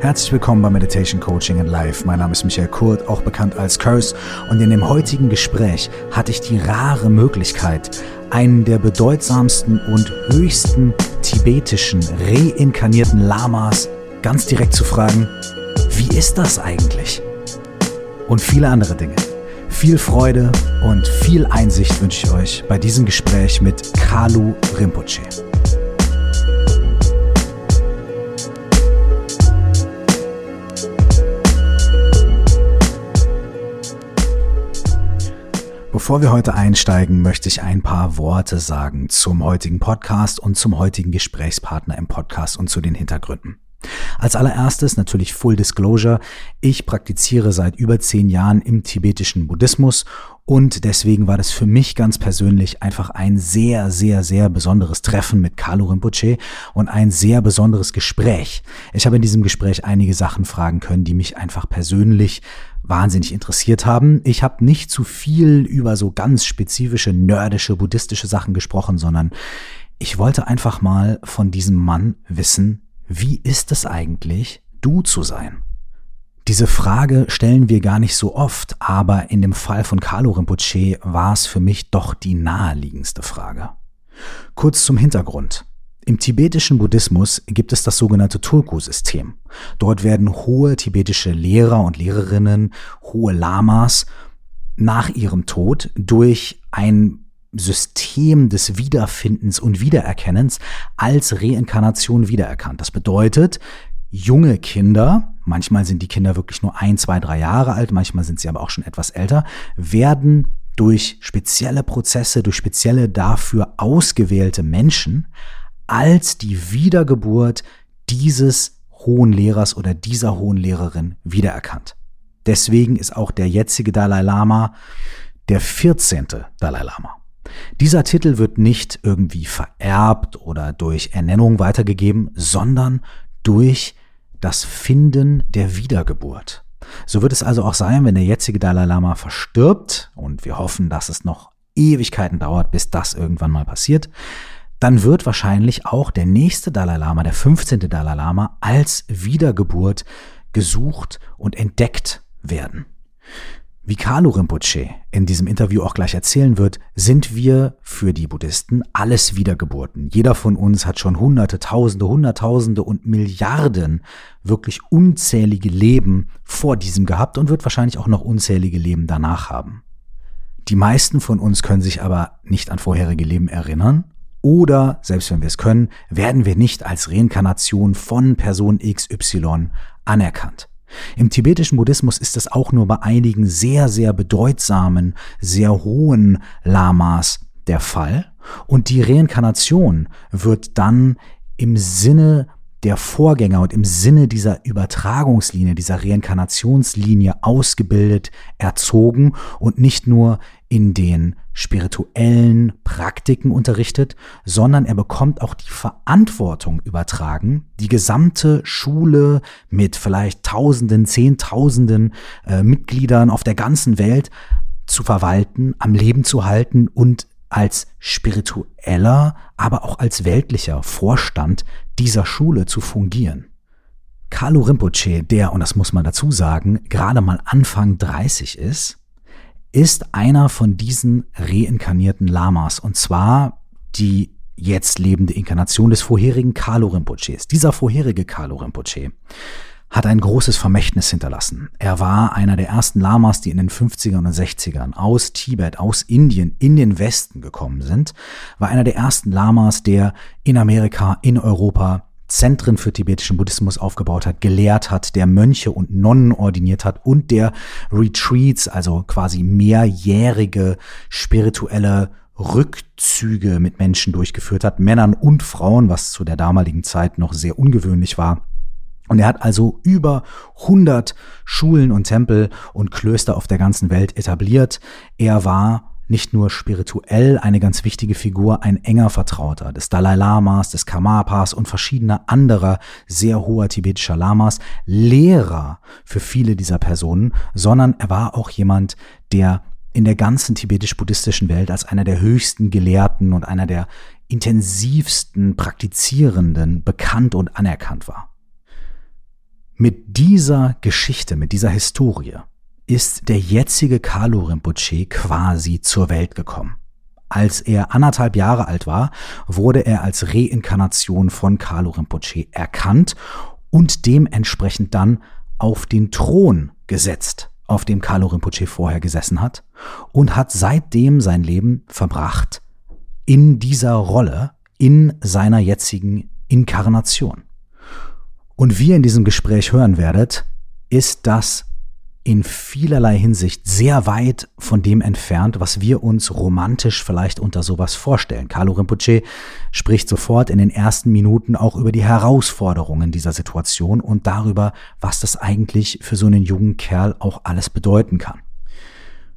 Herzlich willkommen bei Meditation Coaching in Life. Mein Name ist Michael Kurt, auch bekannt als Curse. Und in dem heutigen Gespräch hatte ich die rare Möglichkeit, einen der bedeutsamsten und höchsten tibetischen reinkarnierten Lamas ganz direkt zu fragen, wie ist das eigentlich? Und viele andere Dinge. Viel Freude und viel Einsicht wünsche ich euch bei diesem Gespräch mit Kalu Rinpoche. Bevor wir heute einsteigen, möchte ich ein paar Worte sagen zum heutigen Podcast und zum heutigen Gesprächspartner im Podcast und zu den Hintergründen. Als allererstes natürlich Full Disclosure. Ich praktiziere seit über zehn Jahren im tibetischen Buddhismus und deswegen war das für mich ganz persönlich einfach ein sehr, sehr, sehr besonderes Treffen mit Kalu Rinpoche und ein sehr besonderes Gespräch. Ich habe in diesem Gespräch einige Sachen fragen können, die mich einfach persönlich wahnsinnig interessiert haben. Ich habe nicht zu viel über so ganz spezifische nerdische buddhistische Sachen gesprochen, sondern ich wollte einfach mal von diesem Mann wissen, wie ist es eigentlich, du zu sein? Diese Frage stellen wir gar nicht so oft, aber in dem Fall von Carlo Rinpoche war es für mich doch die naheliegendste Frage. Kurz zum Hintergrund. Im tibetischen Buddhismus gibt es das sogenannte Tulku-System. Dort werden hohe tibetische Lehrer und Lehrerinnen, hohe Lamas, nach ihrem Tod durch ein System des Wiederfindens und Wiedererkennens als Reinkarnation wiedererkannt. Das bedeutet, junge Kinder, manchmal sind die Kinder wirklich nur ein, zwei, drei Jahre alt, manchmal sind sie aber auch schon etwas älter, werden durch spezielle Prozesse, durch spezielle dafür ausgewählte Menschen als die Wiedergeburt dieses hohen Lehrers oder dieser hohen Lehrerin wiedererkannt. Deswegen ist auch der jetzige Dalai Lama der 14. Dalai Lama. Dieser Titel wird nicht irgendwie vererbt oder durch Ernennung weitergegeben, sondern durch das Finden der Wiedergeburt. So wird es also auch sein, wenn der jetzige Dalai Lama verstirbt, und wir hoffen, dass es noch Ewigkeiten dauert, bis das irgendwann mal passiert, dann wird wahrscheinlich auch der nächste Dalai Lama, der 15. Dalai Lama, als Wiedergeburt gesucht und entdeckt werden. Wie Kalu Rinpoche in diesem Interview auch gleich erzählen wird, sind wir für die Buddhisten alles Wiedergeburten. Jeder von uns hat schon Hunderte, Tausende, Hunderttausende und Milliarden wirklich unzählige Leben vor diesem gehabt und wird wahrscheinlich auch noch unzählige Leben danach haben. Die meisten von uns können sich aber nicht an vorherige Leben erinnern oder, selbst wenn wir es können, werden wir nicht als Reinkarnation von Person XY anerkannt. Im tibetischen Buddhismus ist es auch nur bei einigen sehr, sehr bedeutsamen, sehr hohen Lamas der Fall. Und die Reinkarnation wird dann im Sinne der Vorgänger und im Sinne dieser Übertragungslinie, dieser Reinkarnationslinie ausgebildet, erzogen und nicht nur in den spirituellen Praktiken unterrichtet, sondern er bekommt auch die Verantwortung übertragen, die gesamte Schule mit vielleicht Tausenden, Zehntausenden äh, Mitgliedern auf der ganzen Welt zu verwalten, am Leben zu halten und als spiritueller, aber auch als weltlicher Vorstand dieser Schule zu fungieren. Kalu Rinpoche, der, und das muss man dazu sagen, gerade mal Anfang 30 ist, ist einer von diesen reinkarnierten Lamas. Und zwar die jetzt lebende Inkarnation des vorherigen Kalu Rinpoches. Dieser vorherige Kalu Rinpoche hat ein großes Vermächtnis hinterlassen. Er war einer der ersten Lamas, die in den 50ern und 60ern aus Tibet, aus Indien in den Westen gekommen sind, war einer der ersten Lamas, der in Amerika, in Europa Zentren für tibetischen Buddhismus aufgebaut hat, gelehrt hat, der Mönche und Nonnen ordiniert hat und der Retreats, also quasi mehrjährige spirituelle Rückzüge mit Menschen durchgeführt hat, Männern und Frauen, was zu der damaligen Zeit noch sehr ungewöhnlich war. Und er hat also über 100 Schulen und Tempel und Klöster auf der ganzen Welt etabliert. Er war nicht nur spirituell eine ganz wichtige Figur, ein enger Vertrauter des Dalai Lamas, des Karmapas und verschiedener anderer sehr hoher tibetischer Lamas, Lehrer für viele dieser Personen, sondern er war auch jemand, der in der ganzen tibetisch-buddhistischen Welt als einer der höchsten Gelehrten und einer der intensivsten Praktizierenden bekannt und anerkannt war. Mit dieser Geschichte, mit dieser Historie ist der jetzige Kalu Rinpoche quasi zur Welt gekommen. Als er anderthalb Jahre alt war, wurde er als Reinkarnation von Kalu Rinpoche erkannt und dementsprechend dann auf den Thron gesetzt, auf dem Kalu Rinpoche vorher gesessen hat und hat seitdem sein Leben verbracht in dieser Rolle, in seiner jetzigen Inkarnation. Und wie ihr in diesem Gespräch hören werdet, ist das in vielerlei Hinsicht sehr weit von dem entfernt, was wir uns romantisch vielleicht unter sowas vorstellen. Carlo Rinpoche spricht sofort in den ersten Minuten auch über die Herausforderungen dieser Situation und darüber, was das eigentlich für so einen jungen Kerl auch alles bedeuten kann.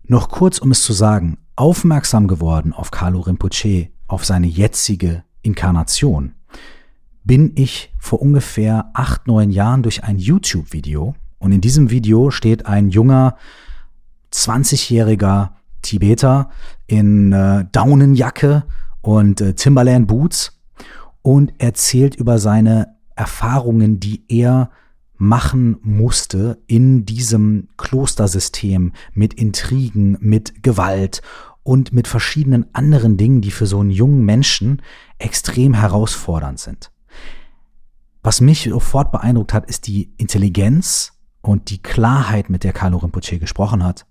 Noch kurz, um es zu sagen, aufmerksam geworden auf Carlo Rinpoche, auf seine jetzige Inkarnation, bin ich vor ungefähr acht, neun Jahren durch ein YouTube-Video, und in diesem Video steht ein junger, 20-jähriger Tibeter in äh, Daunenjacke und äh, Timberland Boots und erzählt über seine Erfahrungen, die er machen musste in diesem Klostersystem mit Intrigen, mit Gewalt und mit verschiedenen anderen Dingen, die für so einen jungen Menschen extrem herausfordernd sind. Was mich sofort beeindruckt hat, ist die Intelligenz und die Klarheit, mit der Carlo Rinpoche gesprochen hat,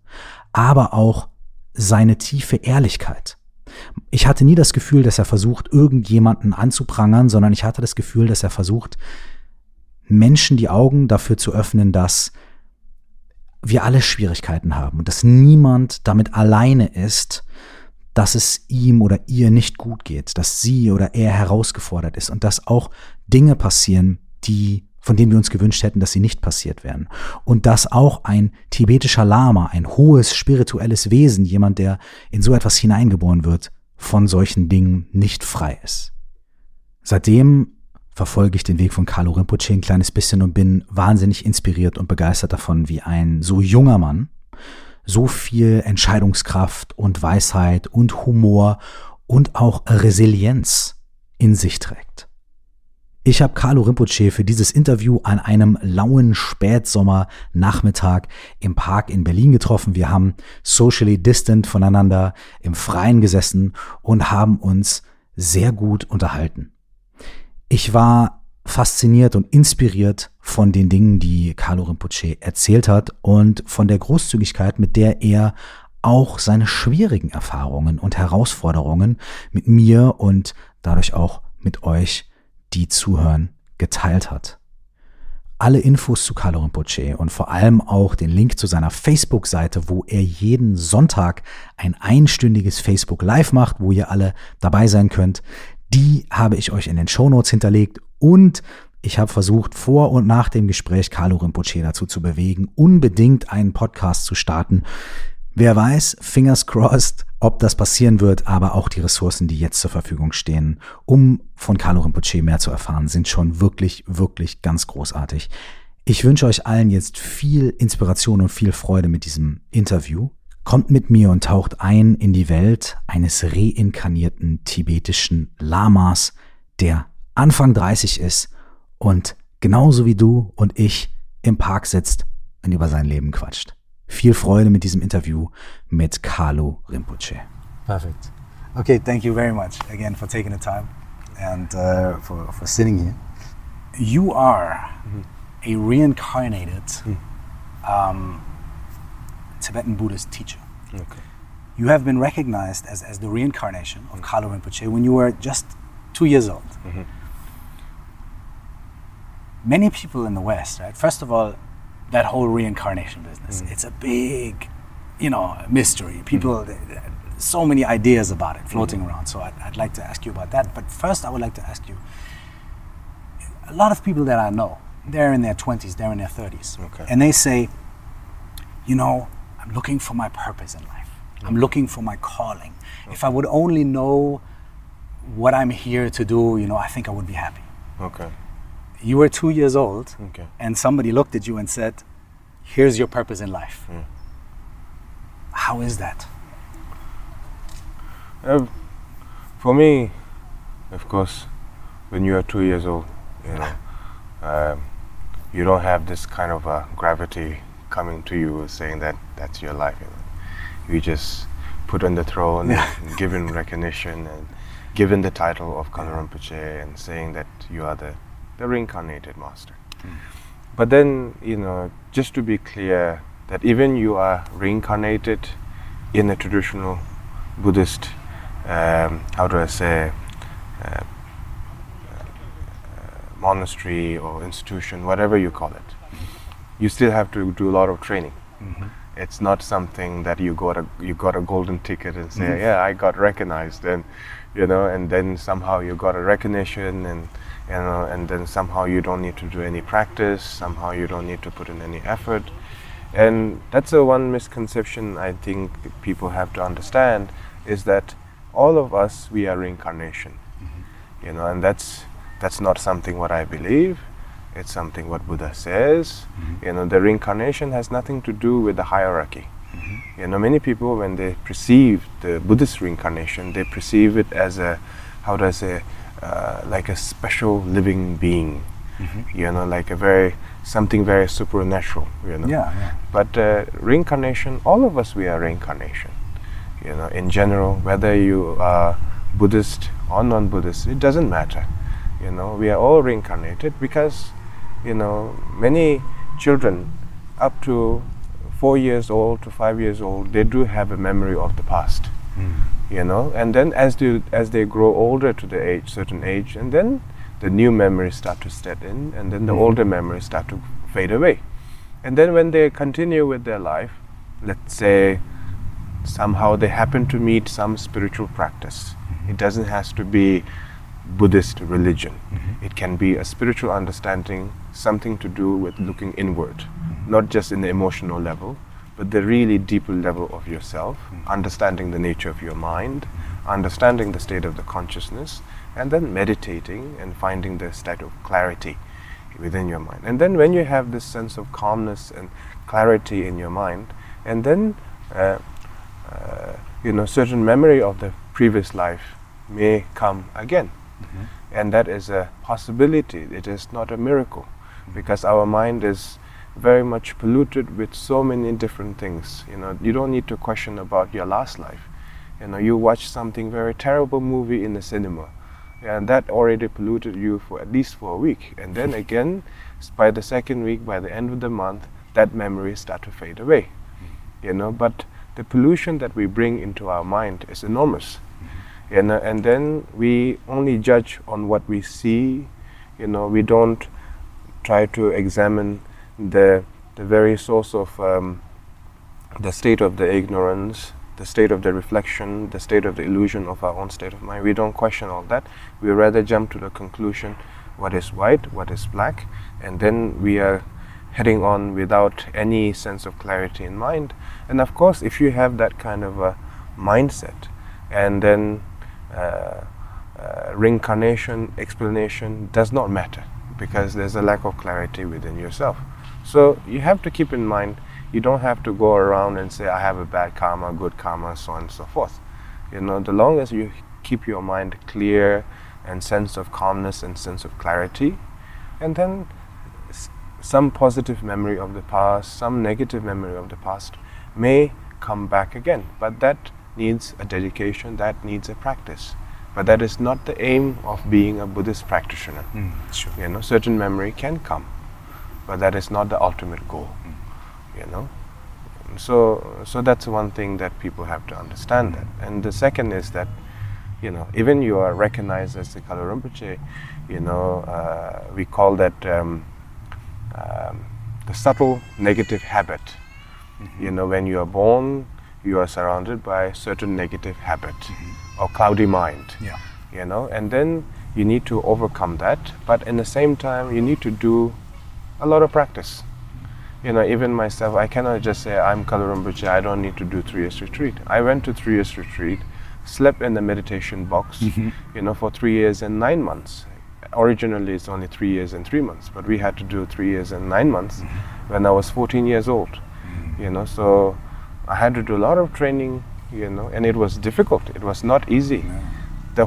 aber auch seine tiefe Ehrlichkeit. Ich hatte nie das Gefühl, dass er versucht, irgendjemanden anzuprangern, sondern ich hatte das Gefühl, dass er versucht, Menschen die Augen dafür zu öffnen, dass wir alle Schwierigkeiten haben und dass niemand damit alleine ist, dass es ihm oder ihr nicht gut geht, dass sie oder er herausgefordert ist und dass auch Dinge passieren, die von denen wir uns gewünscht hätten, dass sie nicht passiert wären. Und dass auch ein tibetischer Lama, ein hohes spirituelles Wesen, jemand, der in so etwas hineingeboren wird, von solchen Dingen nicht frei ist. Seitdem verfolge ich den Weg von Carlo Rinpoche ein kleines bisschen und bin wahnsinnig inspiriert und begeistert davon, wie ein so junger Mann so viel Entscheidungskraft und Weisheit und Humor und auch Resilienz in sich trägt. Ich habe Carlo Rinpoche für dieses Interview an einem lauen Spätsommernachmittag im Park in Berlin getroffen. Wir haben socially distant voneinander im Freien gesessen und haben uns sehr gut unterhalten. Ich war fasziniert und inspiriert von den Dingen, die Carlo Rinpoche erzählt hat und von der Großzügigkeit, mit der er auch seine schwierigen Erfahrungen und Herausforderungen mit mir und dadurch auch mit euch die zuhören, geteilt hat. Alle Infos zu Carlo Rinpoche und vor allem auch den Link zu seiner Facebook-Seite, wo er jeden Sonntag ein einstündiges Facebook Live macht, wo ihr alle dabei sein könnt, die habe ich euch in den Show Notes hinterlegt und ich habe versucht, vor und nach dem Gespräch Carlo Rinpoche dazu zu bewegen, unbedingt einen Podcast zu starten. Wer weiß, fingers crossed, ob das passieren wird, aber auch die Ressourcen, die jetzt zur Verfügung stehen, um von Carlo Rinpoche mehr zu erfahren, sind schon wirklich, wirklich ganz großartig. Ich wünsche euch allen jetzt viel Inspiration und viel Freude mit diesem Interview. Kommt mit mir und taucht ein in die Welt eines reinkarnierten tibetischen Lamas, der Anfang 30 ist und genauso wie du und ich im Park sitzt und über sein Leben quatscht. Viel Freude mit diesem Interview mit Carlo Rinpoche. Perfect. Okay, thank you very much again for taking the time and uh, for, for sitting here. You are mm-hmm. a reincarnated mm. um, Tibetan Buddhist teacher. Okay. You have been recognized as, as the reincarnation of mm. Carlo Rinpoche when you were just two years old. Mm-hmm. Many people in the West, right? First of all, that whole reincarnation business. Mm. It's a big, you know, mystery. People, mm. so many ideas about it floating mm. around. So I'd, I'd, like to ask you about that. But first, I would like to ask you a lot of people that I know, they're in their 20s, they're in their 30s. Okay. And they say, you know, I'm looking for my purpose in life. I'm mm. looking for my calling. Okay. If I would only know what I'm here to do, you know, I think I would be happy. Okay you were two years old okay. and somebody looked at you and said, Here's your purpose in life. Mm. How is that? Uh, for me, of course, when you are two years old, you know, um, you don't have this kind of uh, gravity coming to you saying that that's your life. You, know. you just put on the throne and given recognition and given the title of Kalu Rinpoche and saying that you are the, the reincarnated master. Mm. But then, you know, just to be clear, that even you are reincarnated in a traditional Buddhist, um, how do I say, uh, uh, monastery or institution, whatever you call it, you still have to do a lot of training. Mm-hmm. It's not something that you got a you got a golden ticket and say, mm-hmm. yeah, I got recognized, and you know, and then somehow you got a recognition, and you know, and then somehow you don't need to do any practice, somehow you don't need to put in any effort, and that's the one misconception I think people have to understand is that all of us we are reincarnation, mm-hmm. you know, and that's that's not something what I believe. It's something what Buddha says. Mm-hmm. You know, the reincarnation has nothing to do with the hierarchy. Mm-hmm. You know, many people when they perceive the Buddhist reincarnation, they perceive it as a, how do I say, uh, like a special living being. Mm-hmm. You know, like a very something very supernatural. You know. Yeah. yeah. But uh, reincarnation, all of us we are reincarnation. You know, in general, whether you are Buddhist or non-Buddhist, it doesn't matter. You know, we are all reincarnated because you know, many children up to four years old to five years old, they do have a memory of the past. Mm. You know, and then as they as they grow older to the age, certain age, and then the new memories start to set in, and then the mm. older memories start to fade away. And then when they continue with their life, let's say somehow they happen to meet some spiritual practice. Mm-hmm. It doesn't have to be Buddhist religion. Mm-hmm. It can be a spiritual understanding, something to do with looking inward, mm-hmm. not just in the emotional level, but the really deeper level of yourself, mm-hmm. understanding the nature of your mind, understanding the state of the consciousness, and then meditating and finding the state of clarity within your mind. And then when you have this sense of calmness and clarity in your mind, and then uh, uh, you know certain memory of the previous life may come again Mm-hmm. And that is a possibility, it is not a miracle, mm-hmm. because our mind is very much polluted with so many different things. You know, you don't need to question about your last life. You know, you watch something very terrible movie in the cinema, and that already polluted you for at least for a week. And then again, by the second week, by the end of the month, that memory start to fade away. Mm-hmm. You know, but the pollution that we bring into our mind is enormous You know, and then we only judge on what we see you know we don't try to examine the the very source of um, the state of the ignorance the state of the reflection the state of the illusion of our own state of mind. We don't question all that. We rather jump to the conclusion what is white what is black and then we are heading on without any sense of clarity in mind. And of course if you have that kind of a mindset and then uh, uh, reincarnation explanation does not matter because there's a lack of clarity within yourself. So you have to keep in mind you don't have to go around and say I have a bad karma, good karma, so on and so forth. You know, the longer you keep your mind clear and sense of calmness and sense of clarity, and then some positive memory of the past, some negative memory of the past may come back again. But that needs a dedication, that needs a practice. But that is not the aim of being a Buddhist practitioner. Mm, sure. You know, certain memory can come, but that is not the ultimate goal. You know, so so that's one thing that people have to understand. That, and the second is that, you know, even you are recognized as the Kalu Rinpoche, you know, uh, we call that um, um, the subtle negative habit. Mm-hmm. You know, when you are born, you are surrounded by certain negative habit mm-hmm. or cloudy mind. Yeah. You know, and then you need to overcome that, but in the same time you need to do a lot of practice. You know, even myself, I cannot just say I'm Kalu Rinpoche, I don't need to do three years retreat. I went to three years retreat, slept in the meditation box, mm-hmm. you know, for three years and nine months. Originally, it's only three years and three months, but we had to do three years and nine months mm-hmm. when I was 14 years old. Mm-hmm. You know, so I had to do a lot of training, you know, and it was difficult. It was not easy. The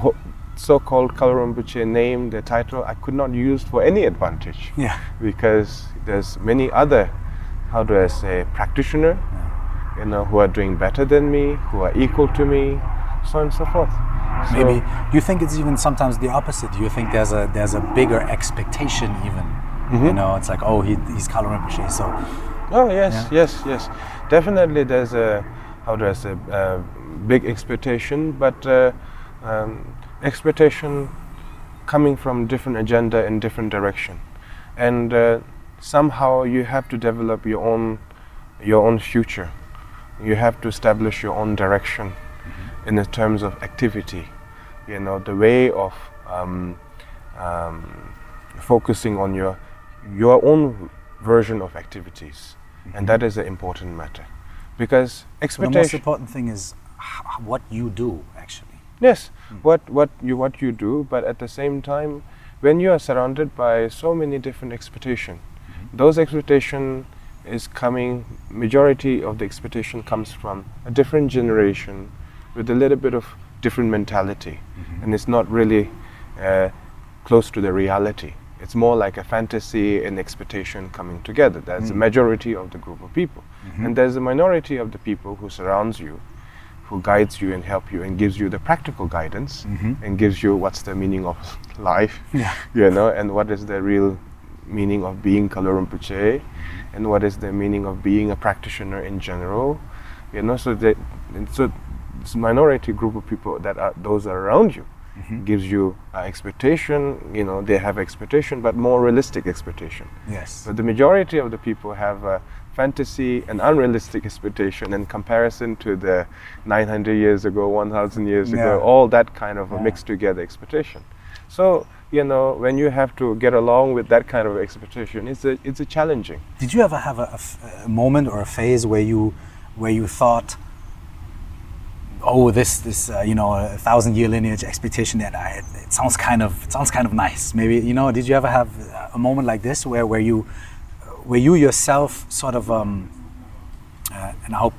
so-called Kalu Rinpoche name, the title, I could not use for any advantage. Yeah. Because there's many other, how do I say, practitioner, you know, who are doing better than me, who are equal to me, so on and so forth. So- Maybe you think it's even sometimes the opposite. You think there's a there's a bigger expectation even. Mm-hmm. You know, it's like oh he, he's Kalu Rinpoche, so Oh yes, Yeah. yes, yes. Definitely, there's a how do I say a big expectation, but uh, um, expectation coming from different agenda in different direction, and uh, somehow you have to develop your own your own future. You have to establish your own direction in the terms of activity. You know the way of um, um, focusing on your your own version of activities, and that is an important matter. Because the most important thing is what you do Yes, what what you what you do, but at the same time, when you are surrounded by so many different expectation, mm-hmm. those expectation is coming. Majority of the expectation comes from a different generation, with a little bit of different mentality, mm-hmm. and it's not really uh, close to the reality. It's more like a fantasy and expectation coming together. That's the mm. majority of the group of people, mm-hmm. and there's a minority of the people who surrounds you who guides you and help you and gives you the practical guidance and gives you what's the meaning of life, Yeah. you know, and what is the real meaning of being Kalu Rinpoche and what is the meaning of being a practitioner in general, you know, so that and so this minority group of people that are those are around you gives you uh, expectation, you know, they have expectation, but more realistic expectation. Yes. But the majority of the people have a fantasy and unrealistic expectation in comparison to the 900 years ago, 1000 years Yeah. ago, all that kind of a Yeah. mixed together expectation. So, you know, when you have to get along with that kind of expectation, it's a, it's a challenging. Did you ever have a, a f- a moment or a phase where you where you thought, oh, this this uh, you know a thousand year lineage expectation that I, it sounds kind of it sounds kind of nice. Maybe you know, did you ever have a moment like this where where you where you yourself sort of um, uh, and I hope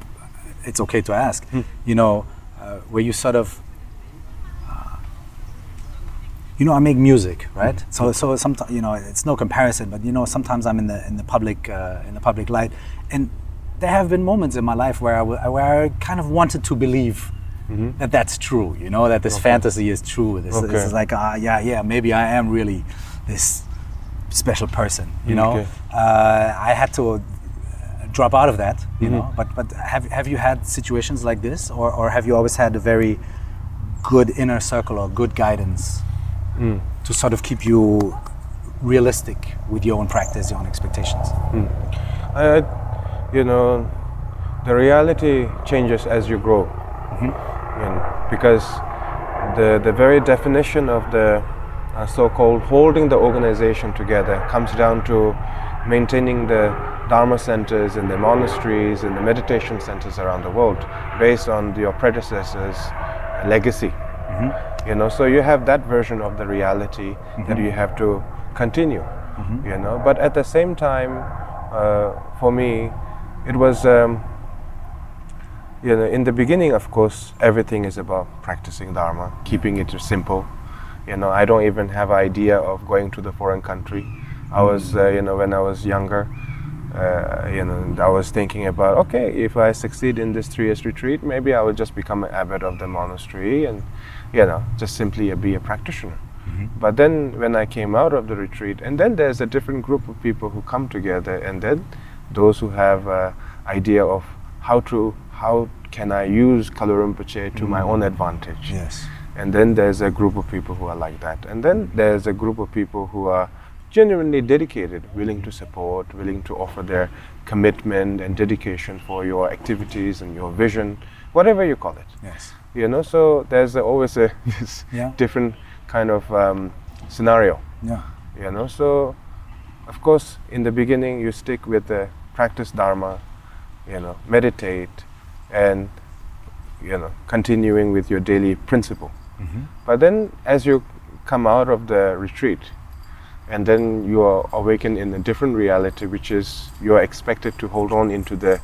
it's okay to ask, you know, uh, where you sort of uh, you know, I make music, right? So, so sometimes you know, it's no comparison, but you know, sometimes I'm in the in the public uh, in the public light, and there have been moments in my life where I w- where I kind of wanted to believe that that's true. You know, that this fantasy is true. This, this is like, ah, yeah, yeah, maybe I am really this special person. You mm, know, Okay. uh, I had to uh, drop out of that. You mm-hmm. know, but but have have you had situations like this, or or have you always had a very good inner circle or good guidance mm. to sort of keep you realistic with your own practice, your own expectations. Mm. I, you know, the reality changes as you grow. Mm-hmm. And because the, the very definition of the uh, so-called holding the organization together comes down to maintaining the Dharma centers and the monasteries and the meditation centers around the world based on your predecessors' legacy. You know, so you have that version of the reality that you have to continue. You know, but at the same time, uh, for me, it was. Um, you know, in the beginning, of course, everything is about practicing Dharma, keeping it simple. You know, I don't even have idea of going to the foreign country. I was, uh, you know, when I was younger, uh, you know, I was thinking about, okay, if I succeed in this three years retreat, maybe I will just become an abbot of the monastery and, you know, just simply be a practitioner. But then when I came out of the retreat, and then there's a different group of people who come together, and then those who have an idea of how to how can I use Rinpoche to my own advantage. Yes. And then there's a group of people who are like that. And then there's a group of people who are genuinely dedicated, willing to support, willing to offer their commitment and dedication for your activities and your vision, whatever you call it. Yes. You know, so there's always a Yeah. different kind of um, scenario. Yeah. You know, so of course, in the beginning, you stick with the practice Dharma, you know, meditate, and you know, continuing with your daily principle. But then, as you come out of the retreat, and then you are awakened in a different reality, which is you are expected to hold on into the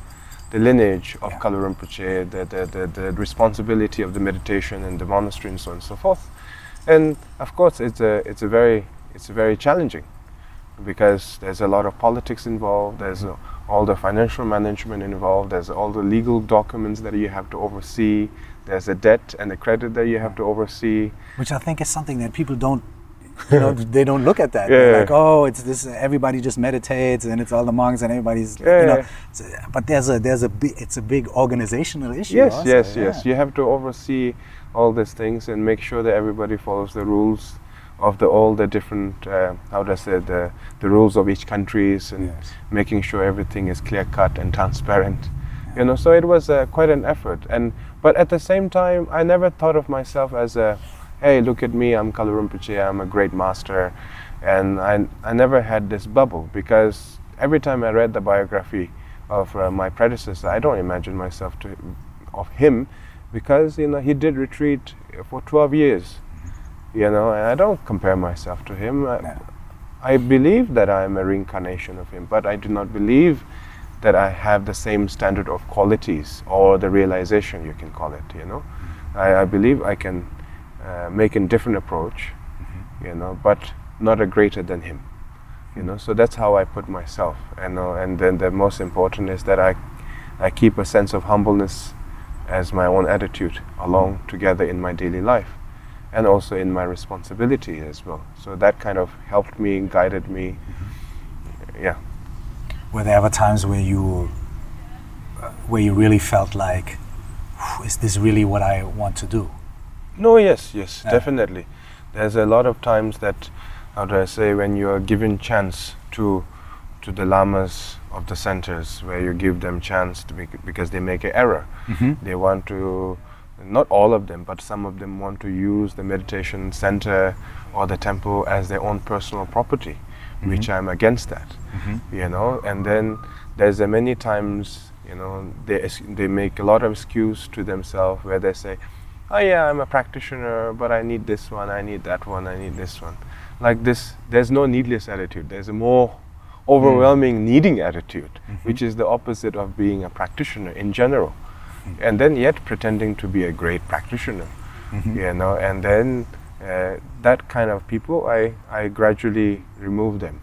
the lineage of Yeah. Rinpoche, the, the, the, the responsibility of the meditation and the monastery and so on and so forth. and of course it's a it's a very it's a very challenging because there's a lot of politics involved there's uh, all the financial management involved there's all the legal documents that you have to oversee there's a debt and a credit that you have to oversee which i think is something that people don't you know they don't look at that Yeah. They're like oh it's this everybody just meditates and it's all the monks and everybody's you know yeah. but there's a there's a big it's a big organizational issue yes also, yes yeah. yes you have to oversee all these things and make sure that everybody follows the rules of the all the different uh, how does it the the rules of each countries and Yes. making sure everything is clear cut and transparent you know so it was uh, quite an effort and but at the same time i never thought of myself as a hey look at me i'm Kalu Rinpoche, i'm a great master and I, I never had this bubble because every time i read the biography of uh, my predecessor i don't imagine myself to of him because you know he did retreat for 12 years you know and i don't compare myself to him I, No. I believe that I am a reincarnation of him, but I do not believe that I have the same standard of qualities or the realization, you can call it. You know, mm-hmm. I, I believe I can uh, make a different approach, mm-hmm. you know, but not a greater than him. You know, mm-hmm. so that's how I put myself. You know, and then the most important is that I, I keep a sense of humbleness as my own attitude along together in my daily life and also in my responsibility as well. So that kind of helped me, guided me. Yeah. Were there ever times where you where you really felt like is this really what i want to do No, yes, yes, Yeah. definitely. There's a lot of times that, how do I say, when you are given chance to, to the lamas of the centers, where you give them chance to bec- because they make an error. Mm-hmm. They want to, not all of them, but some of them want to use the meditation center or the temple as their own personal property, which mm-hmm. I'm against that. Mm-hmm. You know, and then there's a many times, you know, they they make a lot of excuse to themselves where they say, "Oh yeah, I'm a practitioner, but I need this one, I need that one, I need this one." Like this, there's no needless attitude. There's a more overwhelming mm. needing attitude, mm-hmm. which is the opposite of being a practitioner in general. Mm-hmm. And then yet pretending to be a great practitioner you know and then uh, that kind of people i i gradually remove them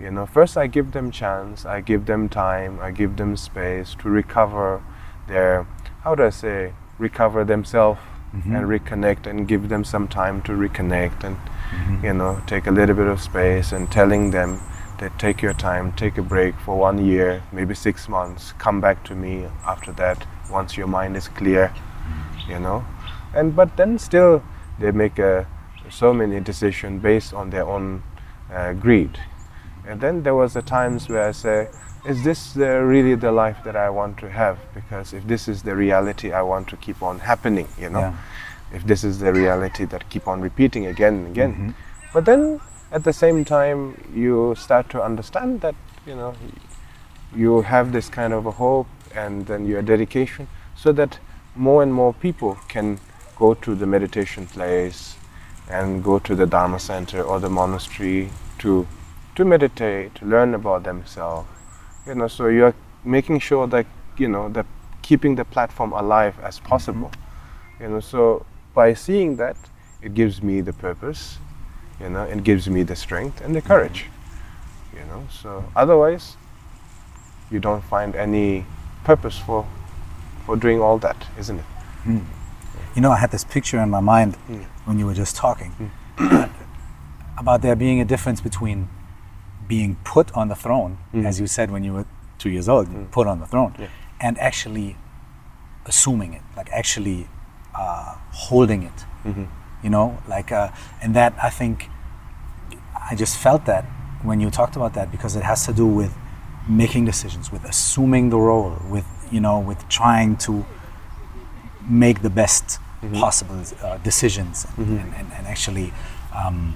you know first i give them chance i give them time i give them space to recover their how do i say recover themselves and reconnect and give them some time to reconnect and you know take a little bit of space and telling them that take your time take a break for one year maybe six months come back to me after that once your mind is clear you know. And but then still they make uh, so many decisions based on their own uh, greed and then there was the times where i say is this uh, really the life that i want to have? Because if this is the reality i want to keep on happening you know? Yeah. if this is the reality that keep on repeating again and again. But then at the same time you start to understand that you know you have this kind of a hope and then your dedication so that more and more people can go to the meditation place and go to the dharma center or the monastery to to meditate to learn about themselves. You know so you're making sure that you know that keeping the platform alive as mm-hmm. possible. You know so by seeing that it gives me the purpose you know it gives me the strength and the mm-hmm. courage you know. So otherwise you don't find any purpose for for doing all that isn't it? Mm. You know, I had this picture in my mind Mm. when you were just talking mm. about there being a difference between being put on the throne, Mm. as you said when you were two years old, put on the throne, Yeah. and actually assuming it, like actually uh, holding it. Mm-hmm. You know, like, uh, and that I think I just felt that when you talked about that because it has to do with making decisions, with assuming the role, with you know, with trying to make the best possible uh, decisions, and, and, and, and actually, um,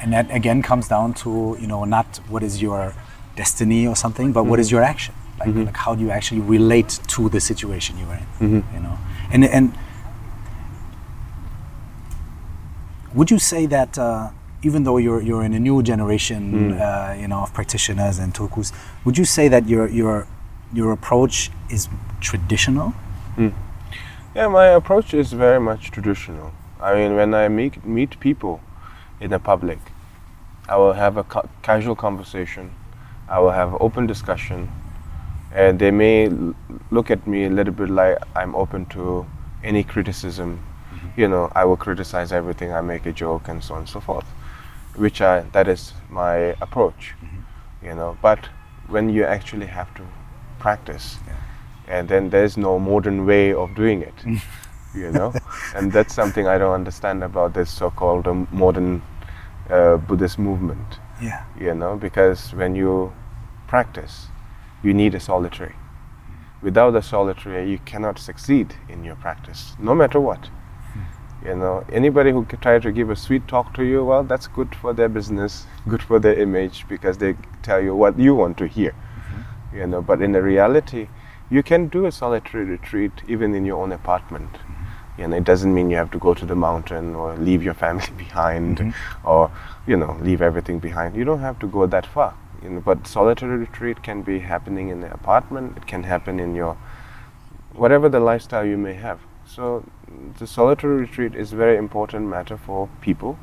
and that again comes down to you know not what is your destiny or something, but what is mm-hmm. your action? Like, mm-hmm. like how do you actually relate to the situation you are in? Mm-hmm. You know, and and would you say that uh, even though you're you're in a new generation, mm. uh, you know, of practitioners and tulkus, would you say that your your your approach is traditional? Mm. Yeah, my approach is very much traditional. I mean, when I meet meet people in the public, I will have a ca- casual conversation. I will have open discussion, and they may l- look at me a little bit like I'm open to any criticism. You know, I will criticize everything. I make a joke and so on and so forth, which I that is my approach. You know, but when you actually have to practice, and then there's no modern way of doing it. you know, and that's something I don't understand about this so-called um, modern uh, Buddhist movement Yeah. you know, because when you practice, you need a solitary. Without a solitary, you cannot succeed in your practice, no matter what. You know, anybody who can try to give a sweet talk to you, well, that's good for their business, good for their image, because they tell you what you want to hear. You know, but in the reality, you can do a solitary retreat even in your own apartment. Know, it doesn't mean you have to go to the mountain or leave your family behind mm-hmm. or, you know, leave everything behind. You don't have to go that far. You know, but solitary retreat can be happening in the apartment, it can happen in your whatever the lifestyle you may have. So the solitary retreat is a very important matter for people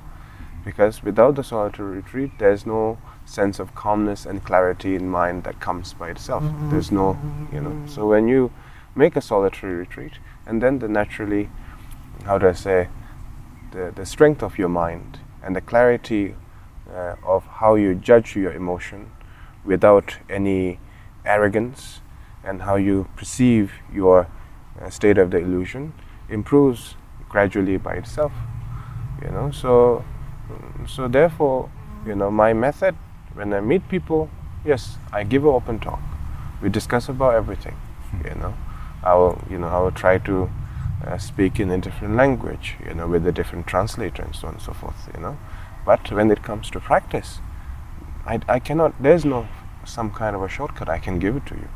because without the solitary retreat there's no sense of calmness and clarity in mind that comes by itself. Mm-hmm. There's no, you know. So when you make a solitary retreat and then the naturally how do I say the, the strength of your mind and the clarity uh, of how you judge your emotion without any arrogance and how you perceive your uh, state of the illusion improves gradually by itself you know? So so therefore you know my method when i meet people yes i give an open talk. We discuss about everything you know? I will you know i will try to uh, speak in a different language you know with a different translator and so on and so forth you know. But when it comes to practice i, I cannot there's no some kind of a shortcut i can give it to you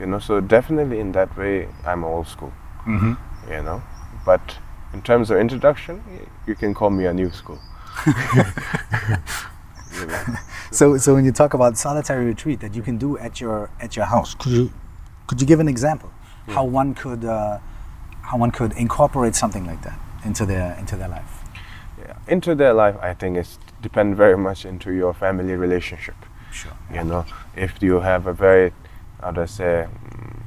you know. So definitely in that way i'm old school Mm-hmm. you know. But in terms of introduction you can call me a new school. You know? So, so when you talk about solitary retreat that you can do at your at your house, could you could you give an example? How one could uh, how one could incorporate something like that into their into their life? yeah. into their life i think it depends very much into your family relationship Sure. you know if you have a very how do i say mm,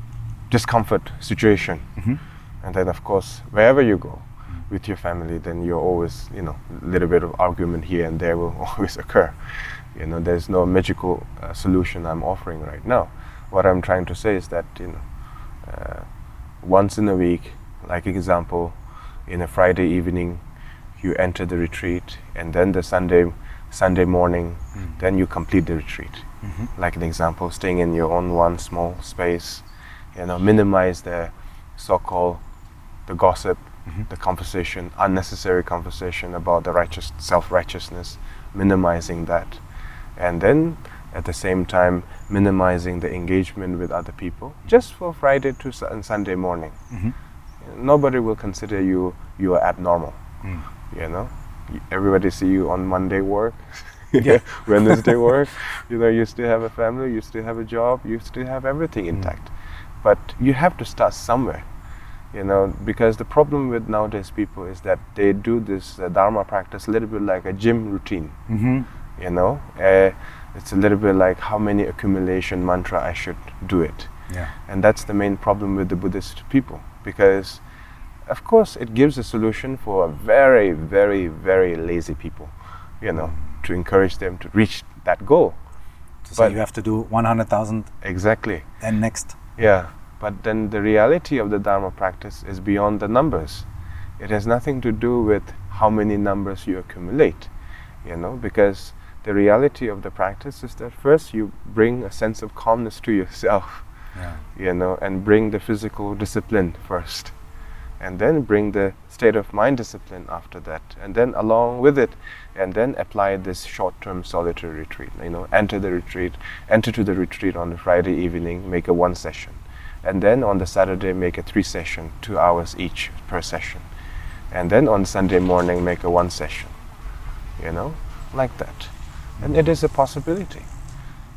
discomfort situation Mhm. and then of course wherever you go with your family then you're always you know a little bit of argument here and there will always occur you know there's no magical uh, solution i'm offering right now what i'm trying to say is that you know uh, once in a week like example in a friday evening you enter the retreat and then the sunday sunday morning mm-hmm. then you complete the retreat. Mm-hmm. Like an example staying in your own one small space you know minimize the so-called the gossip mm-hmm. the conversation unnecessary conversation about the righteous self-righteousness minimizing that. And then at the same time minimizing the engagement with other people just for friday to Su- and sunday morning nobody will consider you you are abnormal you know? Everybody see you on monday work Yeah. wednesday work you know you still have a family you still have a job you still have everything intact. But you have to start somewhere you know because the problem with nowadays people is that they do this uh, dharma practice a little bit like a gym routine Mm-hmm. you know? Uh, it's a little bit like how many accumulation mantra i should do it. Yeah. and that's the main problem with the Buddhist people because, of course, it gives a solution for very, very, very lazy people, you know, to encourage them to reach that goal. So But- you have to do 100,000 Exactly. and next. Yeah. But then the reality of the Dharma practice is beyond the numbers. It has nothing to do with how many numbers you accumulate, you know, because the reality of the practice is that first you bring a sense of calmness to yourself Yeah. you know, and bring the physical discipline first, and then bring the state of mind discipline after that, and then along with it, and then apply this short-term solitary retreat. You know, enter the retreat, enter to the retreat on the Friday evening, make a one session, and then on the Saturday make a three session, two hours each per session, and then on Sunday morning make a one session. You know, like that, and it is a possibility,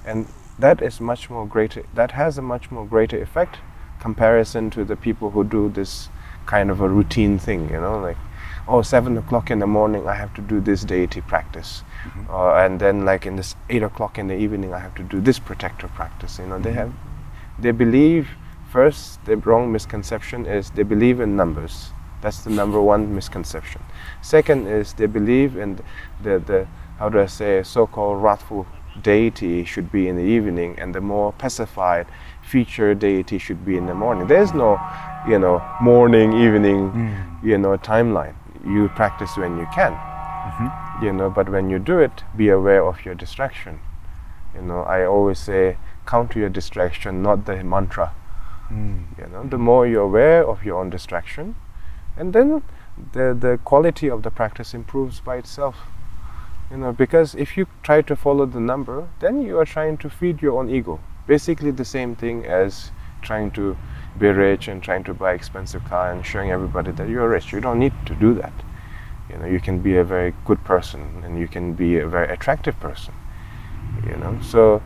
and that is much more greater that has a much more greater effect comparison to the people who do this kind of a routine thing you know like oh, seven o'clock in the morning, I have to do this deity practice. Mm-hmm. Uh, and then like in this eight o'clock in the evening, I have to do this protective practice. You know, they have, they believe, first, the wrong misconception is they believe in numbers. That's the number one misconception. Second is they believe in the, the how do I say, so-called wrathful deity should be in the evening and the more pacified feature deity should be in the morning. There's no, you know, morning, evening, Mm. you know, timeline. You practice when you can, Mm-hmm. you know, but when you do it, be aware of your distraction. You know, I always say, counter your distraction, not the mantra. Mm. You know, the more you're aware of your own distraction, and then the, the quality of the practice improves by itself. You know, because if you try to follow the number, then you are trying to feed your own ego. Basically, the same thing as trying to be rich and trying to buy expensive car and showing everybody that you're rich. You don't need to do that. You know, you can be a very good person and you can be a very attractive person. You know, so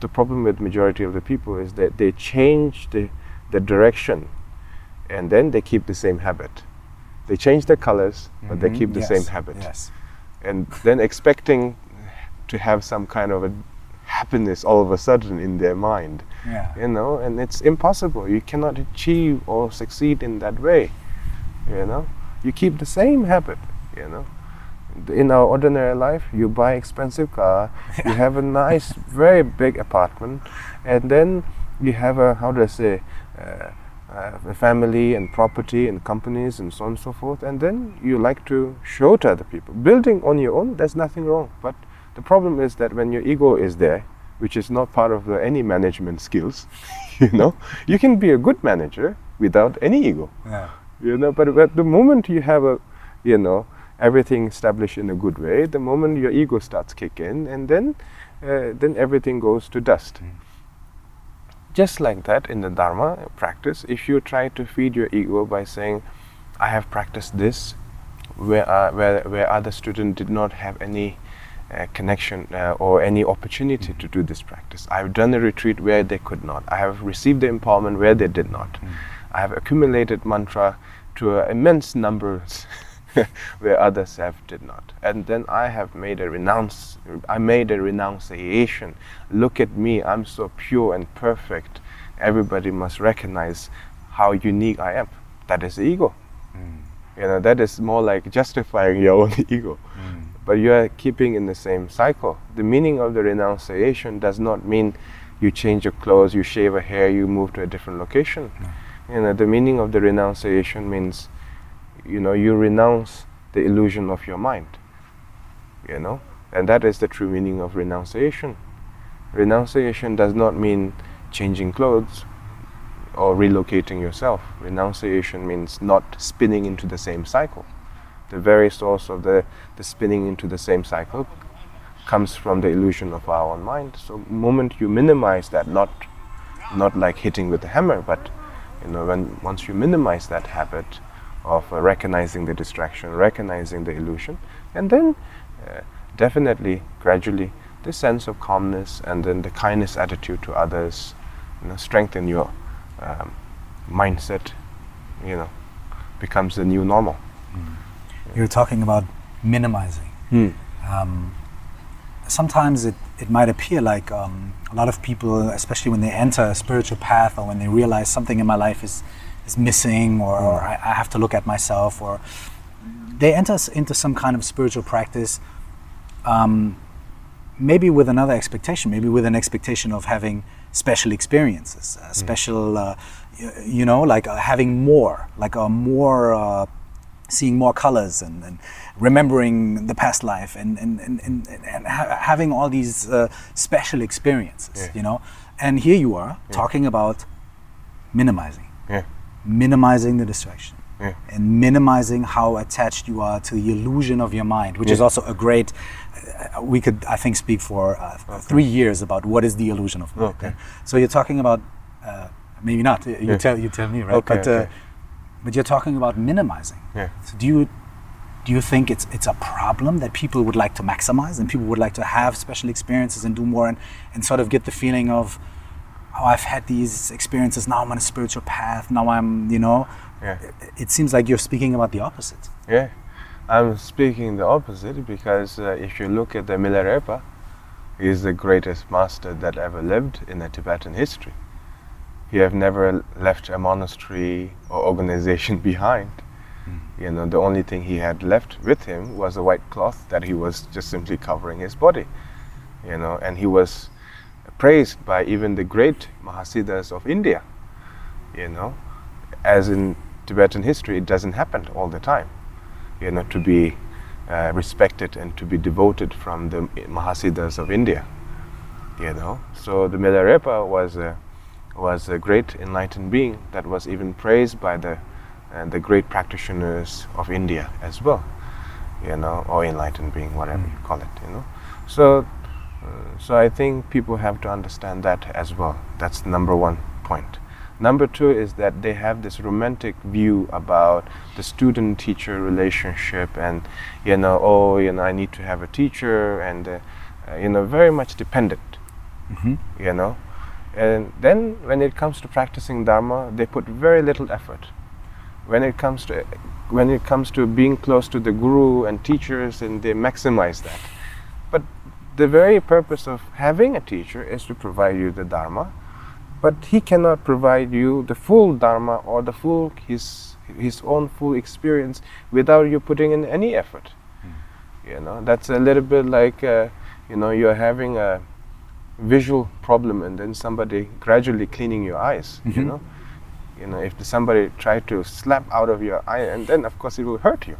the problem with majority of the people is that they change the, the direction and then they keep the same habit. They change the colors, but they Mhm. keep the Yes, same habit. Yes. And then expecting to have some kind of a happiness all of a sudden in their mind, Yeah. you know, and it's impossible. You cannot achieve or succeed in that way, you know. You keep the same habit, you know. In our ordinary life, you buy expensive car, you have a nice, very big apartment, and then you have a how do I say, uh, uh, a family and property and companies and so on and so forth, and then you like to show to other people. Building on your own, there's nothing wrong, but the problem is that when your ego is there, which is not part of the, any management skills, you know, you can be a good manager without any ego Yeah. you know but at the moment you have a you know everything established in a good way the moment your ego starts kicking, and then uh, then everything goes to dust just like that in the dharma practice if you try to feed your ego by saying i have practiced this where uh, where where other student did not have any uh, connection uh, or any opportunity to do this practice. I've done a retreat where they could not. I have received the empowerment where they did not. I have accumulated mantra to immense numbers where others have did not. And then I have made a renounce. I made a renunciation. Look at me. I'm so pure and perfect. Everybody must recognize how unique I am. That is ego. Mm. You know, that is more like justifying your own ego mm. but you are keeping in the same cycle. The meaning of the renunciation does not mean you change your clothes, you shave a hair, you move to a different location. You know, the meaning of the renunciation means, you know, you renounce the illusion of your mind. You know, and that is the true meaning of renunciation. Renunciation does not mean changing clothes or relocating yourself. Renunciation means not spinning into the same cycle the very source of the, the spinning into the same cycle comes from the illusion of our own mind. So moment you minimize that, not not like hitting with a hammer, but you know when once you minimize that habit of uh, recognizing the distraction, recognizing the illusion, and then uh, definitely gradually the sense of calmness and then the kindness attitude to others, you know, strengthen your um, mindset. You know, becomes the new normal. You're talking about minimizing. Um, sometimes it, it might appear like um, a lot of people, especially when they enter a spiritual path or when they realize something in my life is, is missing or, or I, I have to look at myself or they enter into some kind of spiritual practice um, maybe with another expectation, maybe with an expectation of having special experiences, uh, special, uh, y- you know, like uh, having more, like a more, uh, seeing more colors and, and remembering the past life and, and, and, and, and ha- having all these uh, special experiences, Yeah. you know. And here you are talking about minimizing, Yeah, minimizing the distraction yeah, and minimizing how attached you are to the illusion of your mind, which is also a great. Uh, we could, I think, speak for uh, three years about what is the illusion of mind. Okay. So you're talking about, uh, maybe not. You Yeah. tell you tell me, right? Okay, but uh, okay. but you're talking about minimizing. yeah. So do you do you think it's it's a problem that people would like to maximize and people would like to have special experiences and do more and, and sort of get the feeling of oh, I've had these experiences. Now I'm on a spiritual path. Now I'm, you know. Yeah. It, it seems like you're speaking about the opposite. Yeah, I'm speaking the opposite because uh, if you look at the Milarepa, he is the greatest master that ever lived in the Tibetan history. He have never left a monastery or organization behind. You know, the only thing he had left with him was a white cloth that he was just simply covering his body. You know, and he was praised by even the great Mahasiddhas of India. You know, as in Tibetan history, it doesn't happen all the time. You know, to be uh, respected and to be devoted from the Mahasiddhas of India. You know, so the Milarepa was a was a great enlightened being that was even praised by the uh, the great practitioners of India as well. You know, or enlightened being, whatever you call it. You know, so so I think people have to understand that as well. That's number one point. Number two is that they have this romantic view about the student-teacher relationship, and you know, oh, you know, I need to have a teacher, and uh, uh, you know, very much dependent. You know, and then when it comes to practicing dharma, they put very little effort. When it comes to when it comes to being close to the guru and teachers, and they maximize that. The very purpose of having a teacher is to provide you the dharma but he cannot provide you the full dharma or the full his his own full experience without you putting in any effort. You know that's a little bit like uh, you know you're having a visual problem and then somebody gradually cleaning your eyes you Mhm. know. You know if somebody try to slap out of your eye and then of course it will hurt you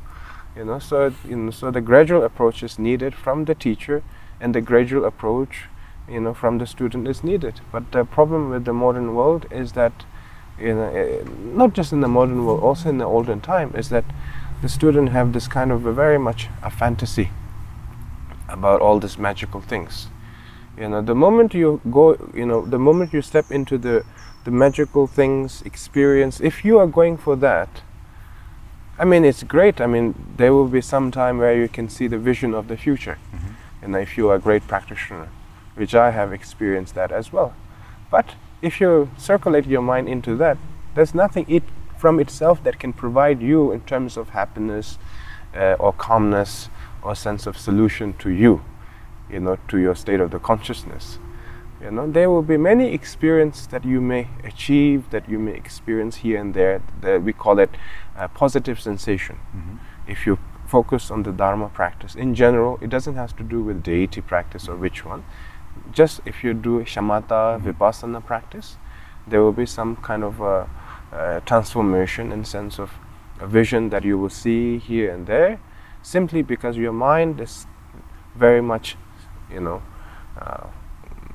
you know. So you know so the gradual approach is needed from the teacher and the gradual approach you know from the student is needed. But the problem with the modern world is that you know eh, not just in the modern world also in the olden time is that the student have this kind of a very much a fantasy about all these magical things. You know the moment you go you know the moment you step into the the magical things experience if you are going for that i mean it's great. I mean there will be some time where you can see the vision of the future and if you are a great practitioner which i have experienced that as well. But if you circulate your mind into that there's nothing it from itself that can provide you in terms of happiness uh, or calmness or sense of solution to you you know to your state of the consciousness. You know there will be many experiences that you may achieve that you may experience here and there that we call it uh, positive sensation. If you focus on the dharma practice. In general it doesn't have to do with deity practice or which one. Just if you do shamatha vipassana practice there will be some kind of a, uh transformation in sense of a vision that you will see here and there simply because your mind is very much you know uh,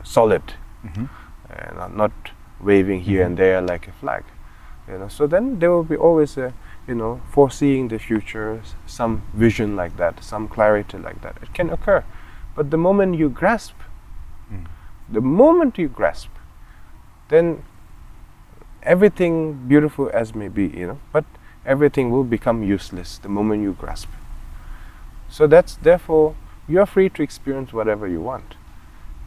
solid. And not- not waving here and there like a flag you know. So then there will be always a you know foreseeing the future some vision like that some clarity like that it can occur. But the moment you grasp hmm. the moment you grasp then everything beautiful as may be you know but everything will become useless the moment you grasp. So that's therefore you're free to experience whatever you want.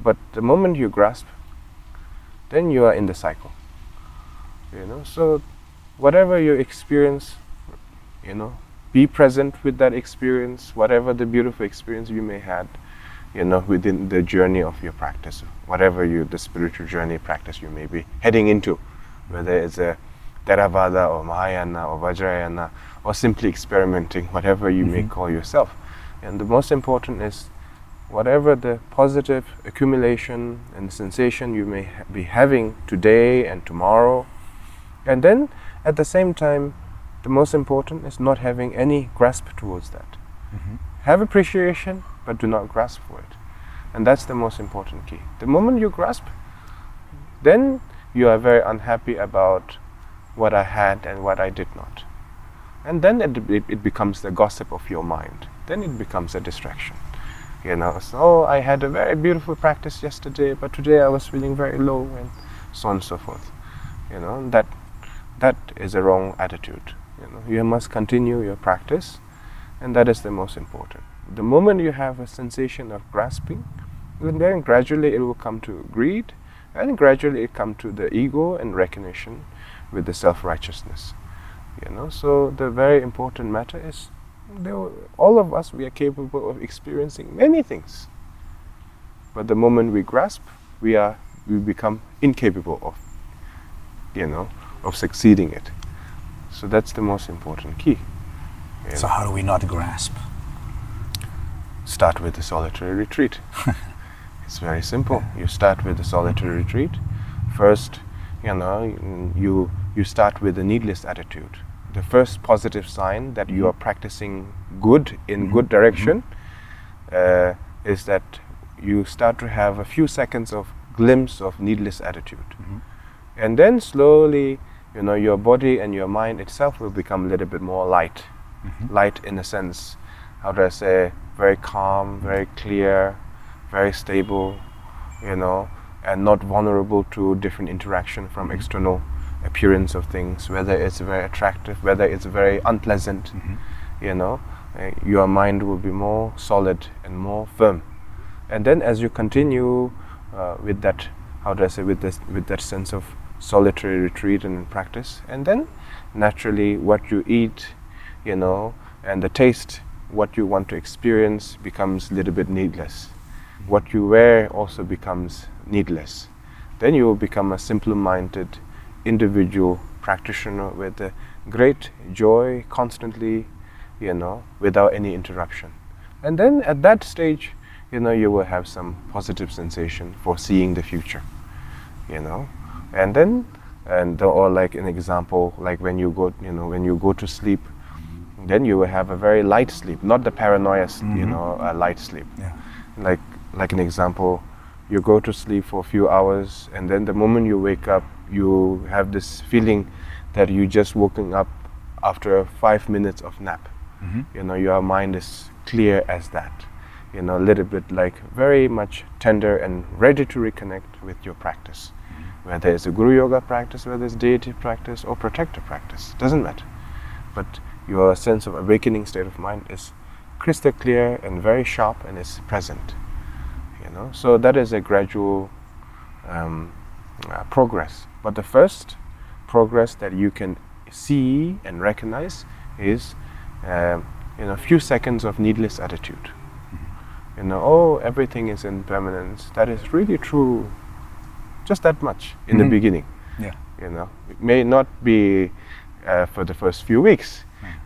But the moment you grasp then you are in the cycle you know. So whatever you experience you know? Be present with that experience whatever the beautiful experience you may had you know within the journey of your practice whatever you the spiritual journey practice you may be heading into whether it's a Theravada or Mahayana or Vajrayana or simply experimenting whatever you may mm-hmm. call yourself. And the most important is whatever the positive accumulation and sensation you may ha- be having today and tomorrow. And then at the same time the most important is not having any grasp towards that. Mm-hmm. Have appreciation but do not grasp for it. And that's the most important key. The moment you grasp then you are very unhappy about what i had and what i did not. And then it, it, it becomes the gossip of your mind. Then it becomes a distraction. You know so oh, i had a very beautiful practice yesterday but today i was feeling very low and so on and so forth. You know that that is a wrong attitude you know you must continue your practice and that is the most important. The moment you have a sensation of grasping then gradually it will come to greed and gradually it come to the ego and recognition with the self-righteousness you know. So the very important matter is there, all of us we are capable of experiencing many things. But the moment we grasp we are we become incapable of you know of succeeding it so that's the most important key. So how do we not grasp? start with the solitary retreat. It's very simple. You start with the solitary retreat. First you know you you start with a needless attitude. The first positive sign that you are practicing good in good direction uh, is that you start to have a few seconds of glimpse of needless attitude. And then slowly you know your body and your mind itself will become a little bit more light. Light in a sense. How do i say? Very calm very clear very stable you know and not vulnerable to different interaction from external appearance of things. Whether it's very attractive whether it's very unpleasant you know uh, your mind will be more solid and more firm. And then as you continue uh, with that how do i say with this with that sense of solitary retreat and practice. And then naturally what you eat you know and the taste what you want to experience becomes a little bit needless. What you wear also becomes needless. Then you will become a simple minded individual practitioner with a great joy constantly you know without any interruption. And then at that stage you know you will have some positive sensation for seeing the future you know and then and or like an example like when you go you know when you go to sleep then you will have a very light sleep not the paranoia s- you mm-hmm. know a light sleep. Yeah. like like an example you go to sleep for a few hours and then the moment you wake up you have this feeling that you just woken up after five minutes of nap. Mm-hmm. You know your mind is clear as that. You know a little bit like very much tender and ready to reconnect with your practice whether it's a guru yoga practice whether it's deity practice or protector practice doesn't matter. But your sense of awakening state of mind is crystal clear and very sharp and is present you know. So that is a gradual um, uh, progress. But the first progress that you can see and recognize is you know a few seconds of needless attitude. You know oh everything is in permanence. that is really true just that much in the Mhm. beginning Yeah. you know it may not be uh, for the first few weeks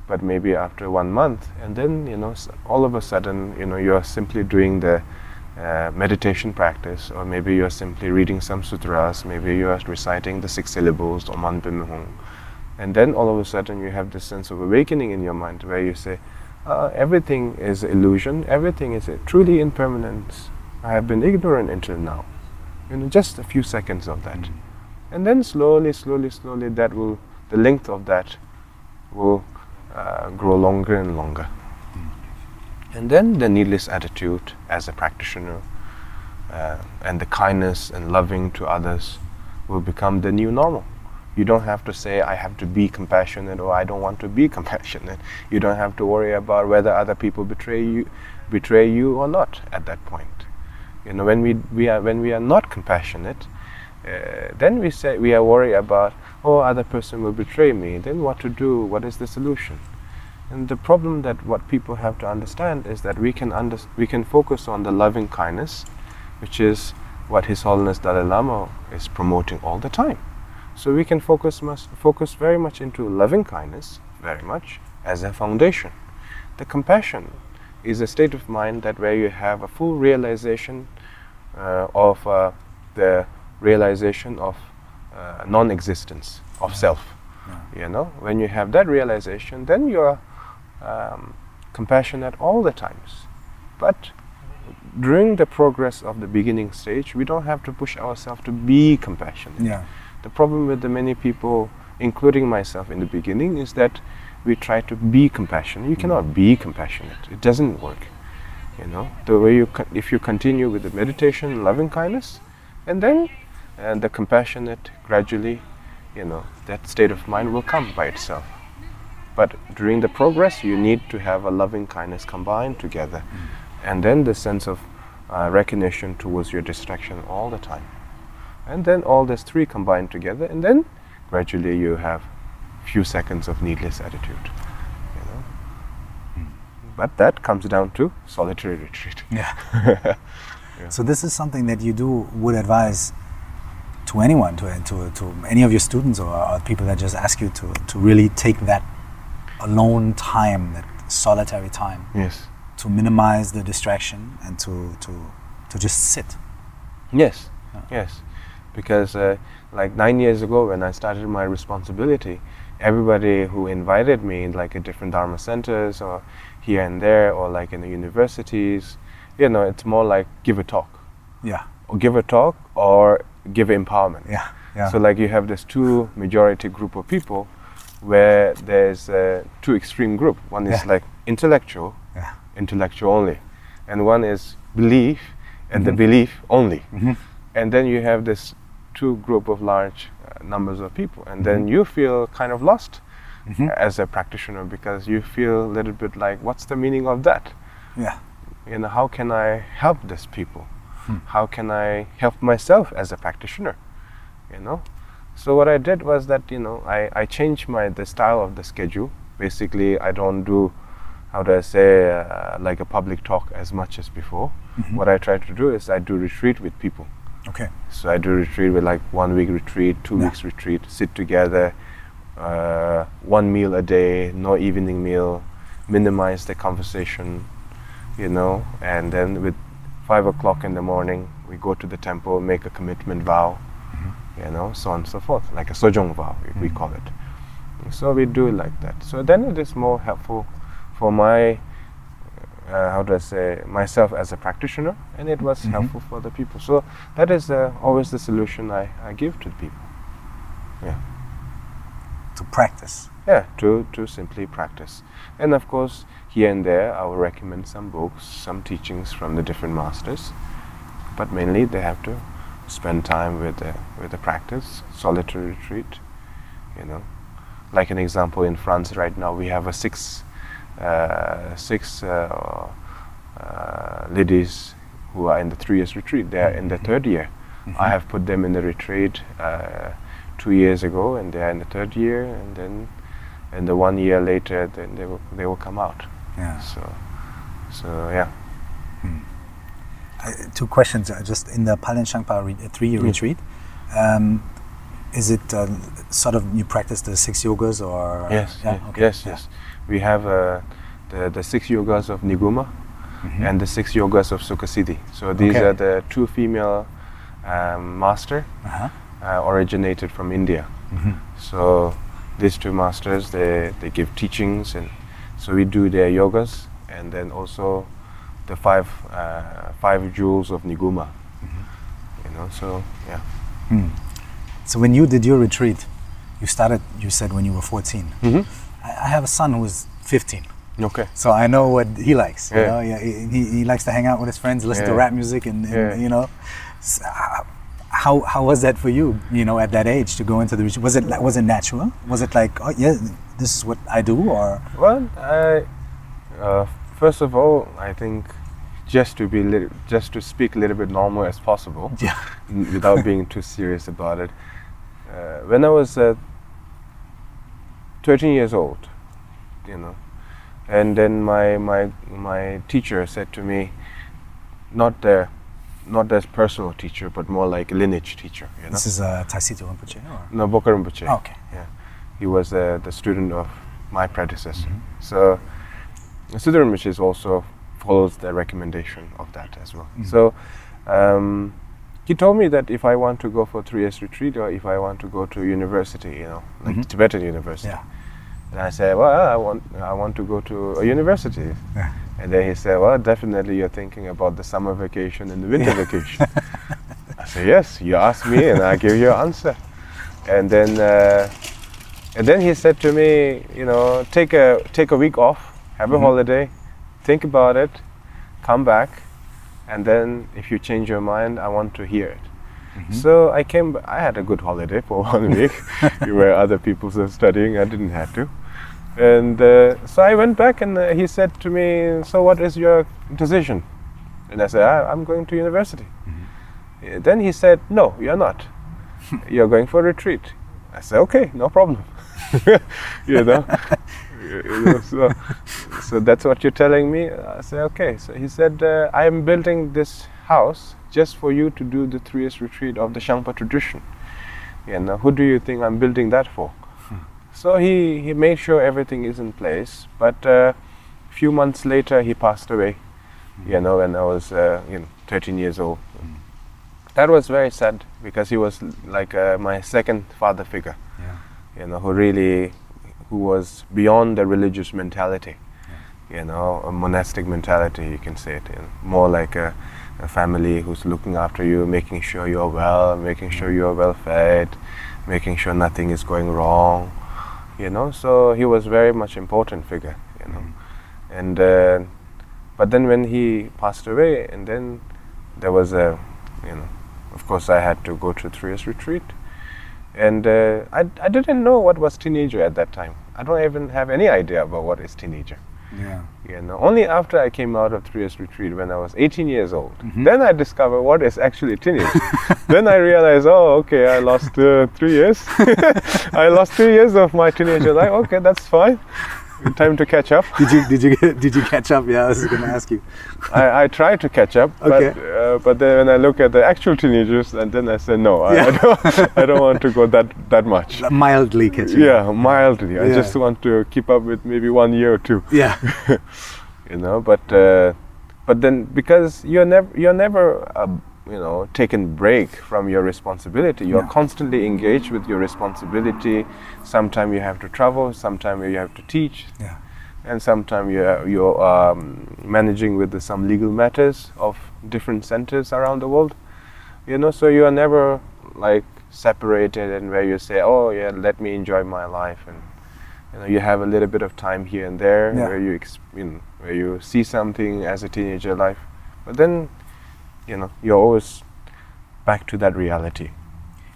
but maybe after one month and then you know all of a sudden you know you're simply doing the uh, meditation practice or maybe you're simply reading some sutras maybe you're reciting the six syllables or man Pim Hung. and then all of a sudden you have this sense of awakening in your mind where you say uh, everything is illusion everything is truly impermanence i have been ignorant until now you know just a few seconds of that. And then slowly slowly slowly that will the length of that will uh, grow longer and longer. And then the needless attitude as a practitioner uh, and the kindness and loving to others will become the new normal. You don't have to say i have to be compassionate or i don't want to be compassionate. You don't have to worry about whether other people betray you betray you or not at that point you know when we, we are when we are not compassionate uh, then we say we are worried about oh other person will betray me. Then what to do? What is the solution? And the problem that what people have to understand is that we can under, we can focus on the loving kindness which is what his holiness dalai lama is promoting all the time. So we can focus must focus very much into loving kindness very much as a foundation. The compassion is a state of mind that where you have a full realization of uh, the realization of uh, non-existence of self. You know when you have that realization then you're um, compassionate all the times. But during the progress of the beginning stage we don't have to push ourselves to be compassionate. Yeah. the problem with the many people including myself in the beginning is that we try to be compassionate. You cannot be compassionate. It doesn't work you know the way you if you continue with the meditation loving kindness and then and the compassionate gradually you know that state of mind will come by itself. But during the progress you need to have a loving kindness combined together. And then the sense of uh, recognition towards your distraction all the time. And then all these three combined together, and then gradually you have few seconds of needless attitude. You know, but that comes down to solitary retreat. Yeah. So this is something that you do would advise to anyone, to, to, to any of your students or, or people that just ask you to, to really take that alone time, that solitary time, Yes. to minimize the distraction and to, to, to just sit. Yes, yes, because uh, like nine years ago when I started my responsibility, everybody who invited me, in like at different Dharma centers or here and there, or like in the universities, you know, it's more like give a talk, Yeah. or give a talk, or give empowerment. Yeah. Yeah. So like you have this two majority group of people, where there's a two extreme group. One is Yeah. like intellectual, yeah. intellectual only, and one is belief and the Mhm. belief only Mhm. and then you have this two group of large uh, numbers of people and then Mhm. you feel kind of lost Mhm. as a practitioner because you feel a little bit like what's the meaning of that Yeah. you know how can i help these people Hmm. how can i help myself as a practitioner you know so what i did was that you know i, I changed my the style of the schedule basically i don't do how do i say uh, like a public talk as much as before Mhm. what i try to do is i do retreat with people Okay. so I do retreat with like one week retreat, two Yeah. weeks retreat, sit together, uh, one meal a day, no evening meal, minimize the conversation, you know, and then with five o'clock in the morning, we go to the temple, make a commitment vow, you know, so on and so forth, like a sojong vow, we Mhm. call it. So we do it like that. So then it is more helpful for my, uh, how do I say, myself as a practitioner, and it was Mhm. helpful for the people. So that is uh, always the solution I, I give to the people. To practice. Yeah, to, to simply practice. And of course, here and there, I will recommend some books, some teachings from the different masters. But mainly, they have to spend time with the, with the practice, solitary retreat. You know, like an example in France right now, we have a six, uh, six uh, uh, ladies who are in the three years retreat. They are in the third year. I have put them in the retreat uh, two years ago, and they are in the third year, and then, and the one year later, then they will they will come out. Yeah. So, so yeah. Uh, two questions. Uh, just in the Palden Shangpa re- uh, three-year Mm. retreat, um, is it uh, sort of you practice the six yogas or? Yes, Yeah. ye- Okay. yes, yeah. yes. We have uh, the the six yogas of Niguma Mhm. and the six yogas of Sukhasiddhi. So these Okay. are the two female um, master Uh-huh. Uh, originated from India. Mhm. So these two masters they, they give teachings and so we do their yogas and then also the five uh, five jewels of Niguma. You know, so yeah. Hmm. So when you did your retreat, you started. You said when you were 14. Mm-hmm. I, I have a son who is 15. Okay. So I know what he likes. You Yeah. know, yeah, he, he- he likes to hang out with his friends, listen to rap music, and, and Yeah. you know, S- uh, how how was that for you? You know, at that age to go into the retreat, was it was it natural? Was it like, oh yeah, this is what I do, or Well, I, uh, first of all, I think just to be lit- just to speak a little bit normal as possible, yeah, without being too serious about it. Uh, when I was uh, 13 years old, you know, and then my my my teacher said to me, not the not as personal teacher, but more like lineage teacher, you know. this is uh, Tai Situ Rinpoche, or No, Bokar Rinpoche. Oh, okay, He was uh, the student of my predecessor. Mhm. So, Situ Rinpoche is also follows the recommendation of that as well. Mhm. So, um, he told me that if I want to go for three years retreat or if I want to go to university, you know, like Mhm. Tibetan university, yeah, and I said, well, I want I want to go to a university. yeah. And then he said, well, definitely you're thinking about the summer vacation and the winter vacation. I said, yes, you ask me and I give you an answer. And then, uh, and then he said to me, you know, take a, take a week off, have a Mhm. holiday, think about it, come back, and then if you change your mind, I want to hear it. Mhm. So I came. I had a good holiday for one week, where other people were studying. I didn't have to, and uh, so I went back, and uh, he said to me, "So what is your decision?" And I said, I, "I'm going to university." Uh, Then he said, "No, you're not. you're going for a retreat. I said, okay, no problem. you know, you know, so, so that's what you're telling me. I said, okay. So he said, uh, I am building this house just for you to do the three years retreat of the Shangpa tradition. You know, who do you think I'm building that for? So he, he made sure everything is in place. But a uh, few months later, he passed away. You know, when I was uh, you know 13 years old. That was very sad because he was like uh, my second father figure. Yeah. You know, who really, who was beyond the religious mentality. You know, a monastic mentality, you can say it. You know, more like a, a family who's looking after you, making sure you're well, making sure you're well fed, making sure nothing is going wrong you know? So he was very much important figure you know? Mm. and uh, but then when he passed away and then there was a you know of course i had to go to three years retreat. And uh, I, I didn't know what was teenager at that time. I don't even have any idea about what is teenager yeah. You know, only after I came out of three years retreat when I was 18 years old, mm-hmm. then I discovered what is actually teenage. then I realized, oh, okay, I lost uh, three years. I lost three years of my teenager life. Okay, that's fine time to catch up. did you did you did you catch up? Yeah, I was going to ask you. I, I tried to catch up, okay. but uh, but then when I look at the actual teenagers, and then I said no, yeah. I, I, don't I don't want to go that that much. Mildly catching. Yeah, mildly. I just want to keep up with maybe one year or two. Yeah. you know, but uh, but then because you're never you're never. Uh, you know taken break from your responsibility you're yeah. constantly engaged with your responsibility sometimes you have to travel sometimes you have to teach yeah. and sometimes you're, you're um, managing with the, some legal matters of different centers around the world you know so you are never like separated and where you say oh yeah let me enjoy my life and you know you have a little bit of time here and there yeah. where you, you know, where you see something as a teenager life but then you know you're always back to that reality.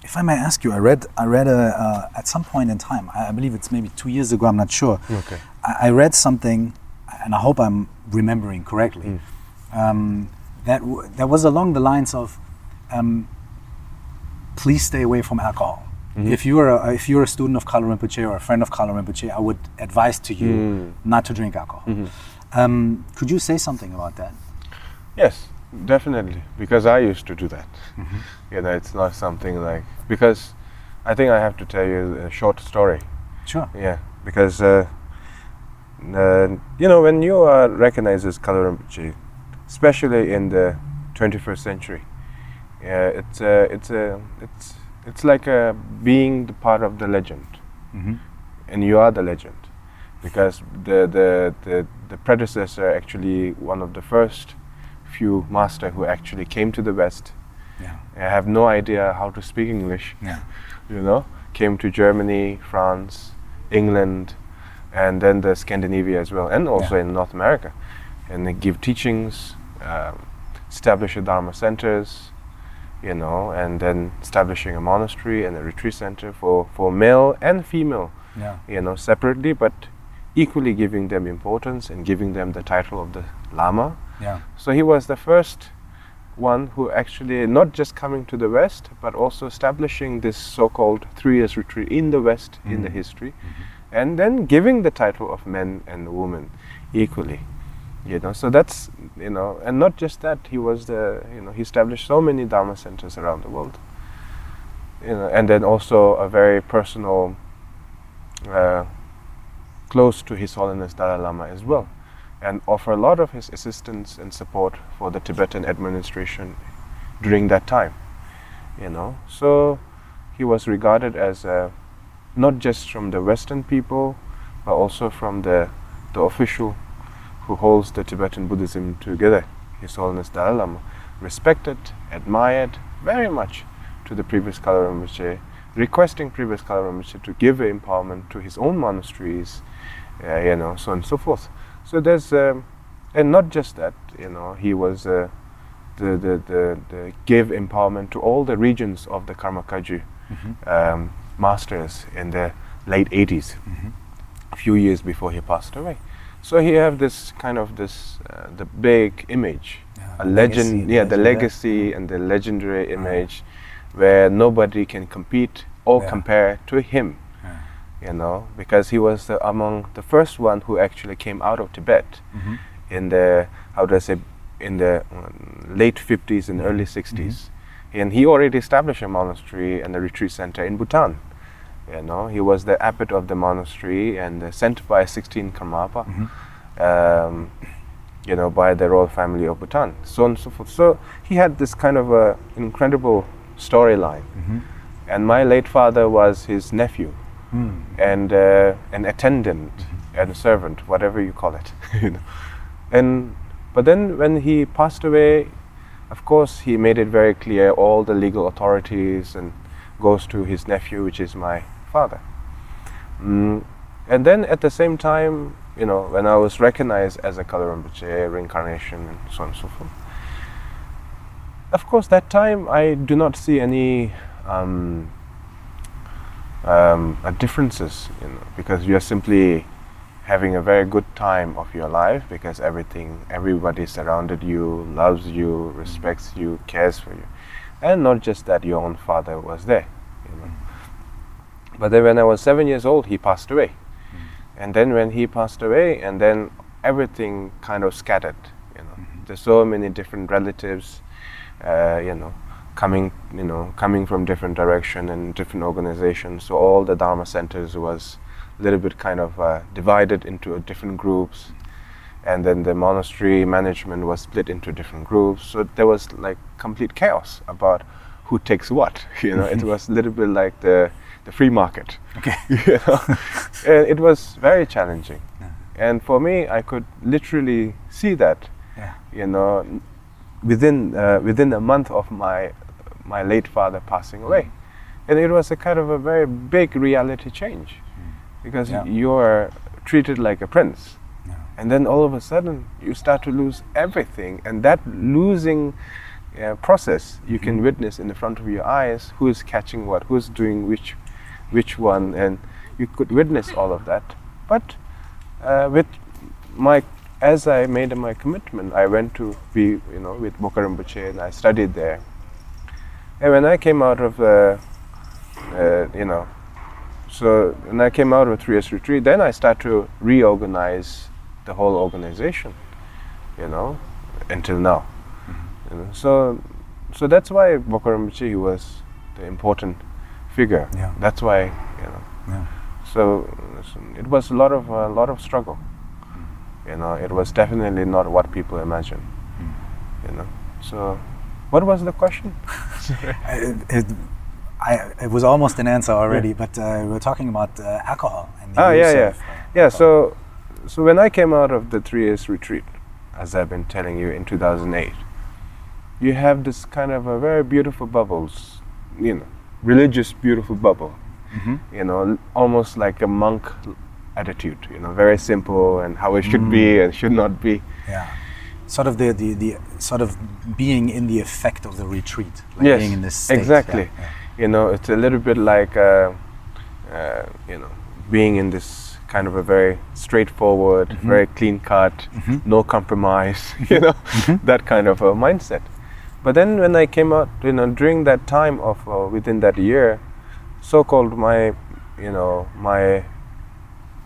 If I may ask you, I read I read a, uh, at some point in time, I, believe it's maybe two years ago. I'm not sure. Okay. I, I read something, and I hope I'm remembering correctly. Mm. Um, that w- that was along the lines of, um, please stay away from alcohol. Mm-hmm. If you're a, if you're a student of Kalu Rinpoche or a friend of Kalu Rinpoche, I would advise to you mm. not to drink alcohol. Mm-hmm. Um, could you say something about that? Yes. Definitely, because I used to do that. Mm-hmm. You know, it's not something like because I think I have to tell you a short story. Sure. Yeah, because uh, uh, you know when you are recognized as Kalu Rinpoche, especially in the 21st century, yeah, it's a, it's a, it's it's like a being the part of the legend, mm-hmm. and you are the legend, because the the the, the predecessor actually one of the first few master who actually came to the West. Yeah. I have no idea how to speak English. Yeah. You know, came to Germany, France, England, and then the Scandinavia as well, and also yeah. in North America, and they give teachings, um, establish a Dharma centers, you know, and then establishing a monastery and a retreat center for, for male and female, yeah. you know, separately, but equally giving them importance and giving them the title of the Lama yeah. So he was the first one who actually not just coming to the West, but also establishing this so-called three years retreat in the West mm-hmm. in the mm-hmm. history, mm-hmm. and then giving the title of men and women equally. You know, so that's you know, and not just that, he was the you know he established so many Dharma centers around the world. You know, and then also a very personal, uh, close to His Holiness Dalai Lama as well and offer a lot of his assistance and support for the Tibetan administration during that time. You know, so he was regarded as a, not just from the Western people, but also from the the official who holds the Tibetan Buddhism together, His Holiness Dalai Lama, respected, admired very much to the previous Kalu Rinpoche, requesting previous Kalu Rinpoche to give empowerment to his own monasteries, uh, you know, so on and so forth. So there's, um, and not just that, you know, he was uh, the, the, the, the, gave empowerment to all the regions of the Karma Kagyu mm-hmm. um, masters in the late 80s, mm-hmm. a few years before he passed away. So he have this kind of this, uh, the big image, yeah, a legend, yeah, the legendary and the legendary image, where nobody can compete or Yeah. compare to him. You know, because he was the, among the first one who actually came out of Tibet Mhm. in the how do I say in the um, late 50s and early 60s, and he already established a monastery and a retreat center in Bhutan. You know, he was the abbot of the monastery and sent by 16 Karmapa, um, you know, by the royal family of Bhutan, so on and so forth. So he had this kind of a incredible storyline. Mhm. And my late father was his nephew Mm. and uh, an attendant and a servant, whatever you call it. you know. And but then when he passed away, of course he made it very clear all the legal authorities and goes to his nephew, which is my father. Mm. And then at the same time, you know, when I was recognized as a Kalu Rinpoche, reincarnation, and so on and so forth. Of course, that time I do not see any um, um, uh, differences, you know, because you're simply having a very good time of your life because everything, everybody surrounded you, loves you, respects you, cares for you, and not just that your own father was there, you know. But then when I was seven years old, he passed away, and then when he passed away, and then everything kind of scattered, you know. There's so many different relatives, uh, you know, coming, you know, coming from different direction and different organizations. So all the Dharma centers was a little bit kind of uh, divided into different groups, and then the monastery management was split into different groups. So there was like complete chaos about who takes what. You know, it was a little bit like the the free market. Okay. you know, and it was very challenging. Yeah. And for me, I could literally see that Yeah. you know, within uh, within a month of my my late father passing away, and it was a kind of a very big reality change, because Yeah. you're treated like a prince, Yeah. and then all of a sudden you start to lose everything, and that losing uh, process you can witness in the front of your eyes. Who is catching what? Who's doing which, which one? And you could witness all of that. But uh, with my, as I made my commitment, I went to be, you know, with Rinpoche and I studied there. And when I came out of, uh, uh, you know, so when I came out of three years retreat, then I started to reorganize the whole organization, you know, until now. You know, so, so that's why Bokar Rinpoche was the important figure. Yeah. That's why, you know. Yeah. So, so it was a lot of a lot of struggle. You know, it was definitely not what people imagine. You know. So, what was the question? it, it, I, it was almost an answer already, but uh, we were talking about uh, alcohol. And the Ah, yeah, yeah, of, uh, yeah. alcohol. So, so when I came out of the three years retreat, as I've been telling you in 2008, you have this kind of a very beautiful bubbles, you know, religious beautiful bubble. Mhm. You know, almost like a monk attitude. You know, very simple and how it should be and should not be. Yeah. Sort of the, the, the sort of being in the effect of the retreat. Like yes, being in this state. exactly. Yeah, yeah. You know, it's a little bit like, uh, uh, you know, being in this kind of a very straightforward, Mm-hmm. very clean cut, no compromise, you know, Mm-hmm. that kind of a mindset. But then when I came out, you know, during that time of uh, within that year, so-called my, you know, my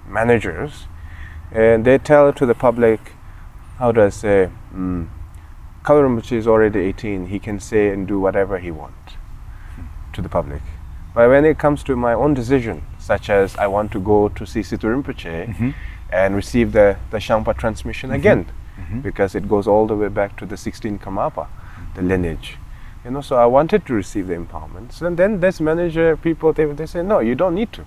managers, and they tell to the public, how do I say, mm, Kalu Rinpoche is already 18. He can say and do whatever he wants to the public. But when it comes to my own decision, such as I want to go to see Situ Rinpoche mm-hmm. and receive the, the Shangpa transmission mm-hmm. again, mm-hmm. because it goes all the way back to the 16 Karmapa, the lineage. You know, so I wanted to receive the empowerment. So then this manager people, they, they say, no, you don't need to.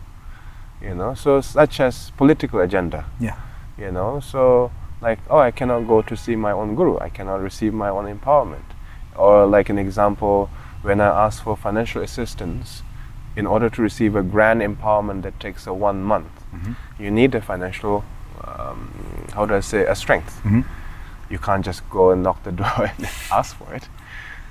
You know, so such as political agenda Yeah. you know so like oh i cannot go to see my own guru. I cannot receive my own empowerment. Or like an example when i ask for financial assistance in order to receive a grand empowerment that takes a one month you need a financial um, how do i say a strength. You can't just go and knock the door and ask for it.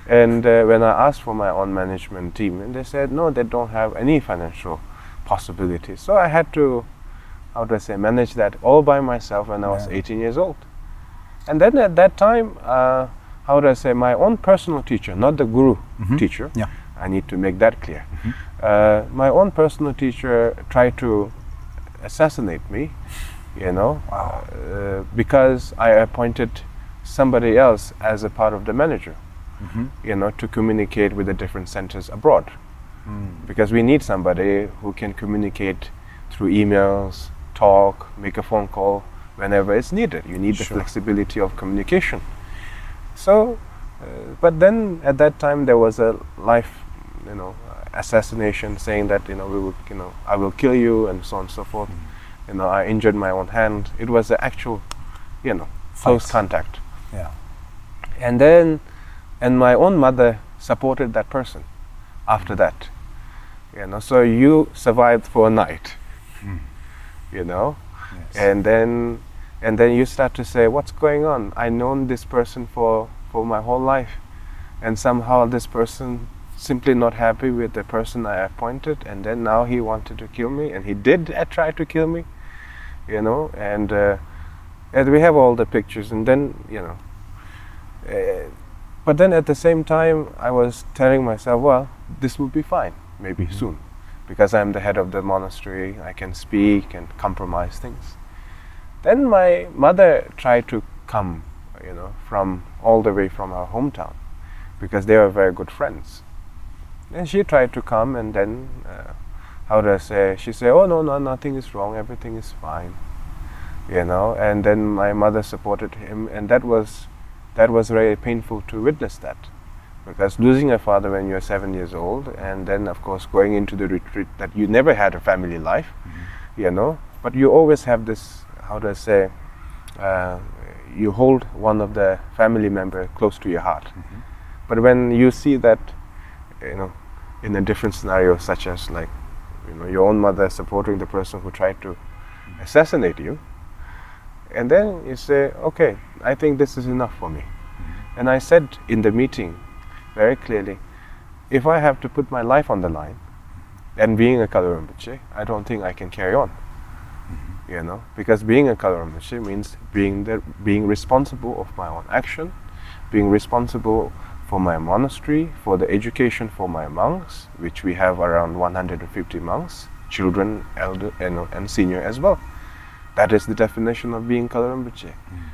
And uh, when i asked for my own management team and they said no they don't have any financial possibilities. So i had to how do I say, manage that all by myself when I was 18 years old. And then at that time, uh, how do I say, my own personal teacher, not the guru teacher, Yeah. I need to make that clear. Uh, my own personal teacher tried to assassinate me, you know, uh, because I appointed somebody else as a part of the manager, you know, to communicate with the different centers abroad. Because we need somebody who can communicate through emails, talk, make a phone call whenever it's needed. You need the flexibility of communication. So, uh, but then at that time there was a life, you know, assassination saying that you know we would, you know, I will kill you and so on and so forth. You know, I injured my own hand. It was the actual, you know, close contact. Yeah. And then, and my own mother supported that person after that. You know, so you survived for a night. You know, Yes. and then and then you start to say what's going on? I known this person for for my whole life. And somehow this person simply not happy with the person i appointed and then now he wanted to kill me and he did uh, try to kill me you know? And uh, and we have all the pictures and then you know uh, but then at the same time i was telling myself well this will be fine maybe soon because i'm the head of the monastery i can speak and compromise things then my mother tried to come, you know, from all the way from her hometown, because they were very good friends. And she tried to come, and then, uh, how do I say? She said, "Oh no, no, nothing is wrong. Everything is fine," you know. And then my mother supported him, and that was, that was very painful to witness that, because losing a father when you're seven years old, and then of course going into the retreat that you never had a family life, mm-hmm. you know, but you always have this how do I say, uh, you hold one of the family member close to your heart. Mm-hmm. But when you see that, you know, in a different scenario, such as like, you know, your own mother supporting the person who tried to mm-hmm. assassinate you, and then you say, okay, I think this is enough for me. And I said in the meeting very clearly, if I have to put my life on the line, and being a Kalu Rinpoche, I don't think I can carry on mm-hmm. you know because being a Kalu Rinpoche means being the being responsible of my own action being responsible for my monastery for the education for my monks which we have around 150 monks children elder and, and senior as well. That is the definition of being Kalu Rinpoche. Mm.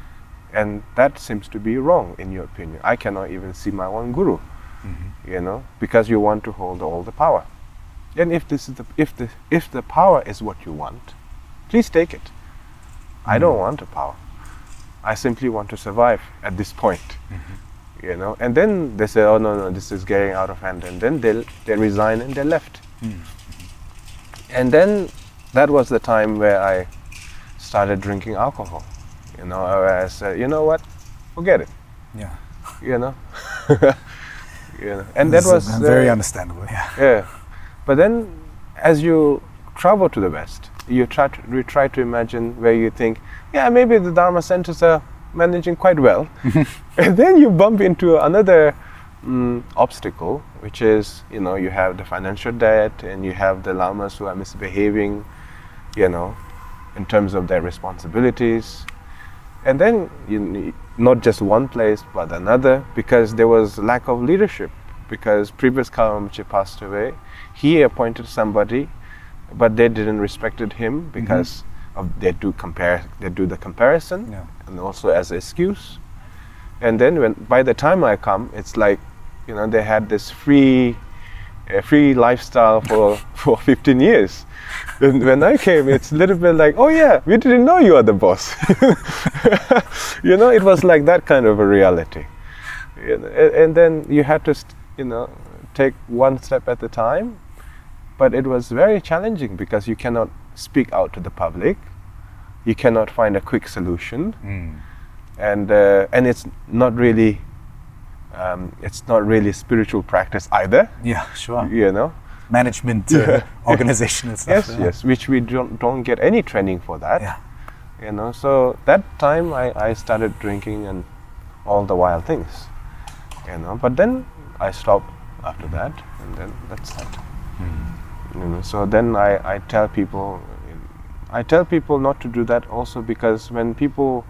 And that seems to be wrong in your opinion i cannot even see my own guru mm-hmm. you know because you want to hold all the power and if this is the if the if the power is what you want please take it. I don't mm-hmm. want the power. I simply want to survive at this point. Mm-hmm. You know, and then they say, "Oh no, no, this is getting out of hand," and then they they resign and they left. And then that was the time where I started drinking alcohol. You know, I said, "You know what? Forget it." Yeah. You know, you know, and that This is, was very uh, understandable. Yeah. yeah. But then, as you travel to the West, you try to, you try to imagine where you think, yeah, maybe the Dharma centers are managing quite well. and then you bump into another mm, obstacle, which is, you know, you have the financial debt and you have the lamas who are misbehaving, you know, in terms of their responsibilities. And then, you, ne- not just one place, but another, because there was lack of leadership. Because previous Kalu Rinpoche passed away, he appointed somebody, but they didn't respected him mm-hmm. because of they do compare, they do the comparison, Yeah. and also as excuse. And then when by the time I come, it's like, you know, they had this free, uh, free lifestyle for for 15 years. And when I came, it's a little bit like, oh yeah, we didn't know you are the boss. you know, it was like that kind of a reality. You know, a- and then you had to, you know, take one step at a time. But it was very challenging because you cannot speak out to the public. You cannot find a quick solution and uh, and it's not really um, it's not really a spiritual practice either Yeah. Sure. you know Management, uh, organizational stuff. yes yeah. yes which we don't don't get any training for that Yeah. you know so that time I, I started drinking and all the wild things you know but then I stopped after that and then that's that you know so then I, I tell people I tell people not to do that also because when people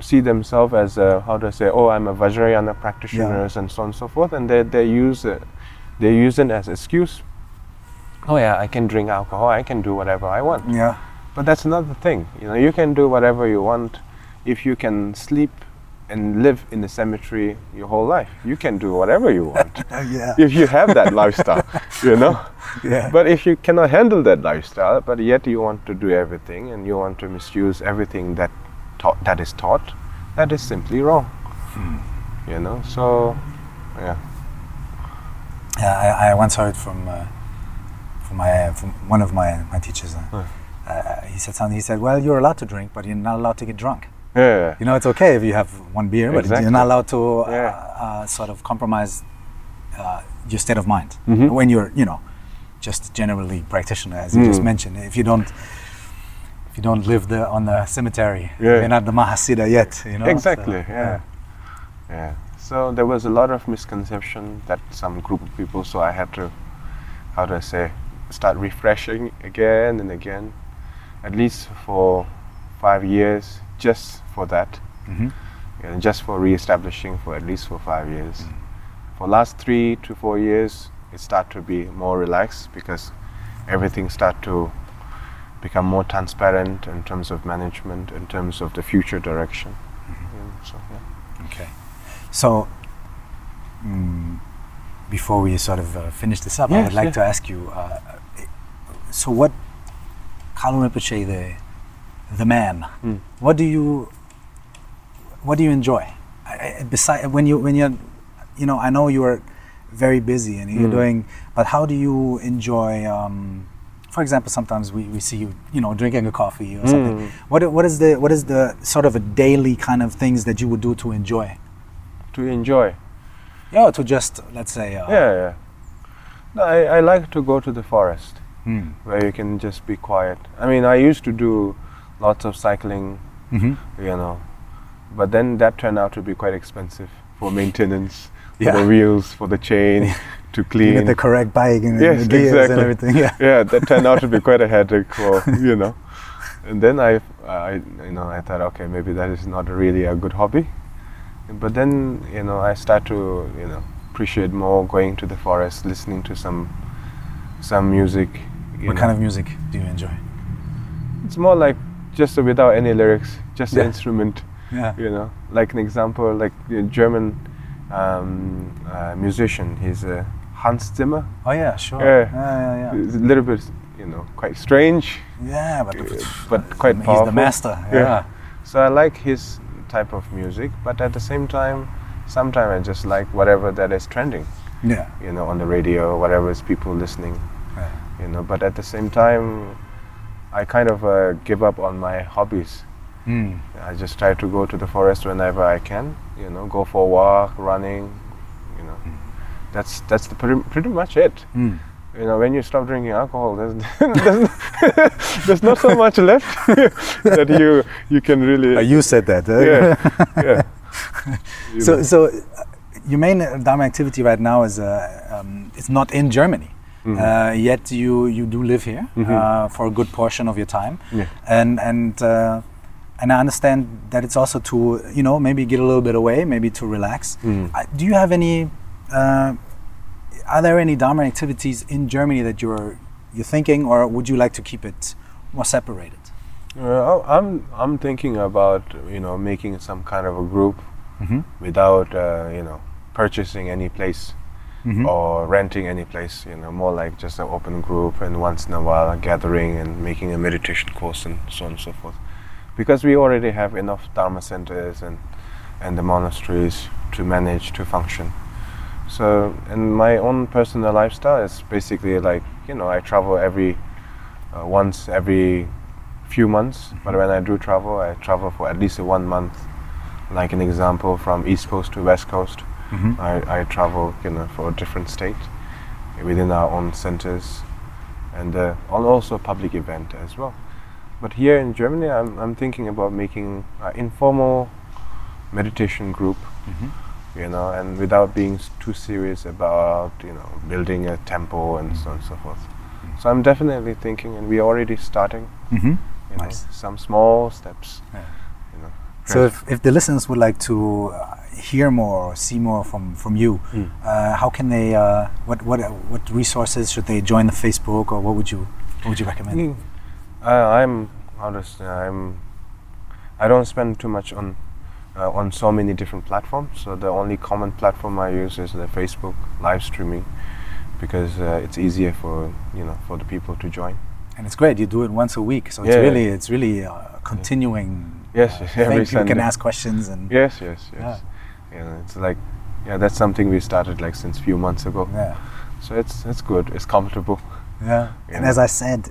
see themselves as a, how do I say oh I'm a Vajrayana practitioners and so on and so forth and they, they use it, they use it as excuse. Oh yeah, I can drink alcohol. I can do whatever I want. Yeah. But that's another thing. You know, you can do whatever you want if you can sleep and live in the cemetery your whole life. You can do whatever you want oh, yeah. if you have that lifestyle, you know. Yeah. But if you cannot handle that lifestyle, but yet you want to do everything and you want to misuse everything that taught, that is taught, that is simply wrong. You know. So, yeah. Yeah, I, I once heard from uh, from my from one of my my teachers. Uh, Huh. uh, he said something. He said, "Well, you're allowed to drink, but you're not allowed to get drunk. Yeah. You know, it's okay if you have one beer, but Exactly. you're not allowed to uh, Yeah. uh, sort of compromise uh, your state of mind Mhm. when you're, you know, just generally practitioner, as you just Mm. mentioned. If you don't." You don't live the, on the cemetery, Yeah. you're not the Mahasiddha yet, you know. so, exactly. yeah. Yeah. So there was a lot of misconception that some group of people. So I had to, how do I say, start refreshing again and again, at least for five years, just for that, Mhm. and just for re-establishing for at least for five years. For last three to four years, it started to be more relaxed because everything started to become more transparent in terms of management, in terms of the future direction. Yeah, so, yeah. Okay. So, mm, before we sort of uh, finish this up, I would like yeah. to ask you. Uh, so, what, Kalu Rinpoche, the the man, Mm. what do you what do you enjoy? Besides, when you when you're, you know, I know you are very busy and you're Mm. doing, but how do you enjoy? Um, for example, sometimes we, we see you, you know, drinking a coffee or something. Mm. What what is the what is the sort of a daily kind of things that you would do to enjoy? To enjoy. Yeah, to just let's say. Uh, Yeah, yeah. No, I, I like to go to the forest Mm. where you can just be quiet. I mean, I used to do lots of cycling, hmm you know, but then that turned out to be quite expensive for maintenance, for Yeah. the wheels, for the chain, to You clean. get the correct bike and Yes, the gears and everything. Yeah. yeah, that turned out to be quite a headache for you know. And then I, I, you know, I thought, okay, maybe that is not really a good hobby. But then, you know, I start to, you know, appreciate more going to the forest, listening to some, some music. What know. kind of music do you enjoy? It's more like just without any lyrics, just Yeah. the instrument. Yeah. You know, like an example, like the German um, uh, musician. He's uh, Hans Zimmer. Oh yeah, sure. Yeah. yeah, yeah. It's a little bit, you know, quite strange. Yeah, but, Uh, but quite powerful. he's the master. Yeah. Yeah. So I like his type of music, but at the same time, sometimes I just like whatever that is trending, Yeah. you know, on the radio, whatever is people listening, Yeah. you know. But at the same time, I kind of uh, give up on my hobbies. Mm. I just try to go to the forest whenever I can, you know, go for a walk, running, you know. That's that's the pretty, pretty much it. Mm. You know, when you stop drinking alcohol, there's there's, there's not so much left that you you can really. Uh, you said that. uh, yeah, yeah. So know. so uh, your main uh, Dharma activity right now is uh, um, it's not in Germany. Mhm. Uh, yet you you do live here Mhm. uh, for a good portion of your time, Yeah. and and uh, and I understand that it's also to you know maybe get a little bit away, maybe to relax. Mhm. Uh, do you have any? Are there any Dharma activities in Germany that you're you're thinking, or would you like to keep it more separated? Uh, I'm I'm thinking about you know making some kind of a group Mm-hmm. without uh, you know purchasing any place Mm-hmm. or renting any place. You know, more like just an open group and once in a while a gathering and making a meditation course and so on and so forth. Because we already have enough dharma centers and and the monasteries to manage to function. So, and my own personal lifestyle is basically like you know I travel every uh, once every few months. But when I do travel, I travel for at least one month. Like an example, from East Coast to West Coast, Mm-hmm. I, I travel you know for a different state within our own centers, and uh, also a public event as well. But here in Germany, I'm, I'm thinking about making an informal meditation group Mm-hmm. You know, and without being too serious about, you know, building a temple and so on and so forth. So I'm definitely thinking, and we're already starting, Mm-hmm. you Nice. know, some small steps, Yeah. you know. So if, if the listeners would like to, uh, hear more or see more from from you, uh, how can they? Uh, what what what resources should they join the Facebook or what would you what would you recommend? Mm. Uh, I'm how to I'm I don't spend too much on uh, on so many different platforms. So the only common platform I use is the Facebook live streaming because uh, it's easier for you know for the people to join. And it's great. You do it once a week, so it's Yeah. really it's really uh, continuing. Yes, uh, yes, thing. every People can ask questions and Yes, yes, yes. Yeah. it's like yeah, that's something we started like since few months ago. yeah. So it's it's good. It's comfortable. Yeah. And Yeah. as I said,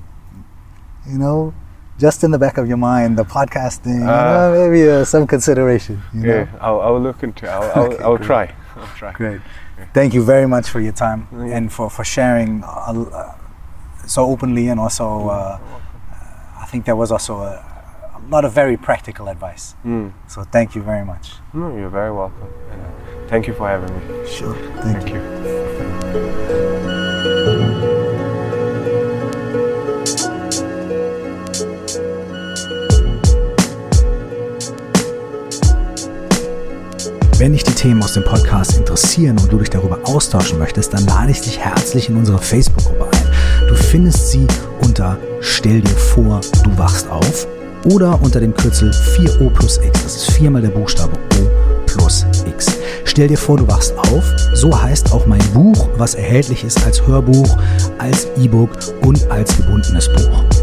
you know, just in the back of your mind, the podcasting, you Ah. know, maybe uh, some consideration. You Yeah, know? I'll, I'll look into. I'll I'll, Okay, I'll try. I'll try. Great. Thank you very much for your time Yeah. and for, for sharing uh, uh, so openly and also uh, I think there was also a, a lot of very practical advice. Mm. So thank you very much. No, you're very welcome. And, uh, thank you for having me. Sure. Thank you. Wenn dich die Themen aus dem Podcast interessieren und du dich darüber austauschen möchtest, dann lade ich dich herzlich in unsere Facebook-Gruppe ein. Du findest sie unter Stell dir vor, du wachst auf oder unter dem Kürzel 4O plus X. Das ist viermal der Buchstabe O plus X. Stell dir vor, du wachst auf. So heißt auch mein Buch, was erhältlich ist als Hörbuch, als E-Book und als gebundenes Buch.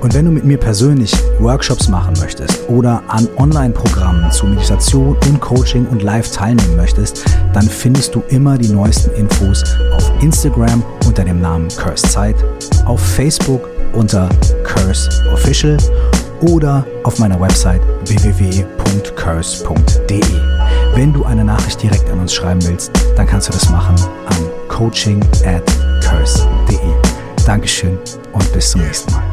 Und wenn du mit mir persönlich Workshops machen möchtest oder an Online-Programmen zu Meditation und Coaching und Live teilnehmen möchtest, dann findest du immer die neuesten Infos auf Instagram unter dem Namen Curse Zeit, auf Facebook unter Curse Official oder auf meiner Website www.curse.de. Wenn du eine Nachricht direkt an uns schreiben willst, dann kannst du das machen an coaching at curse.de. Dankeschön und bis zum nächsten Mal.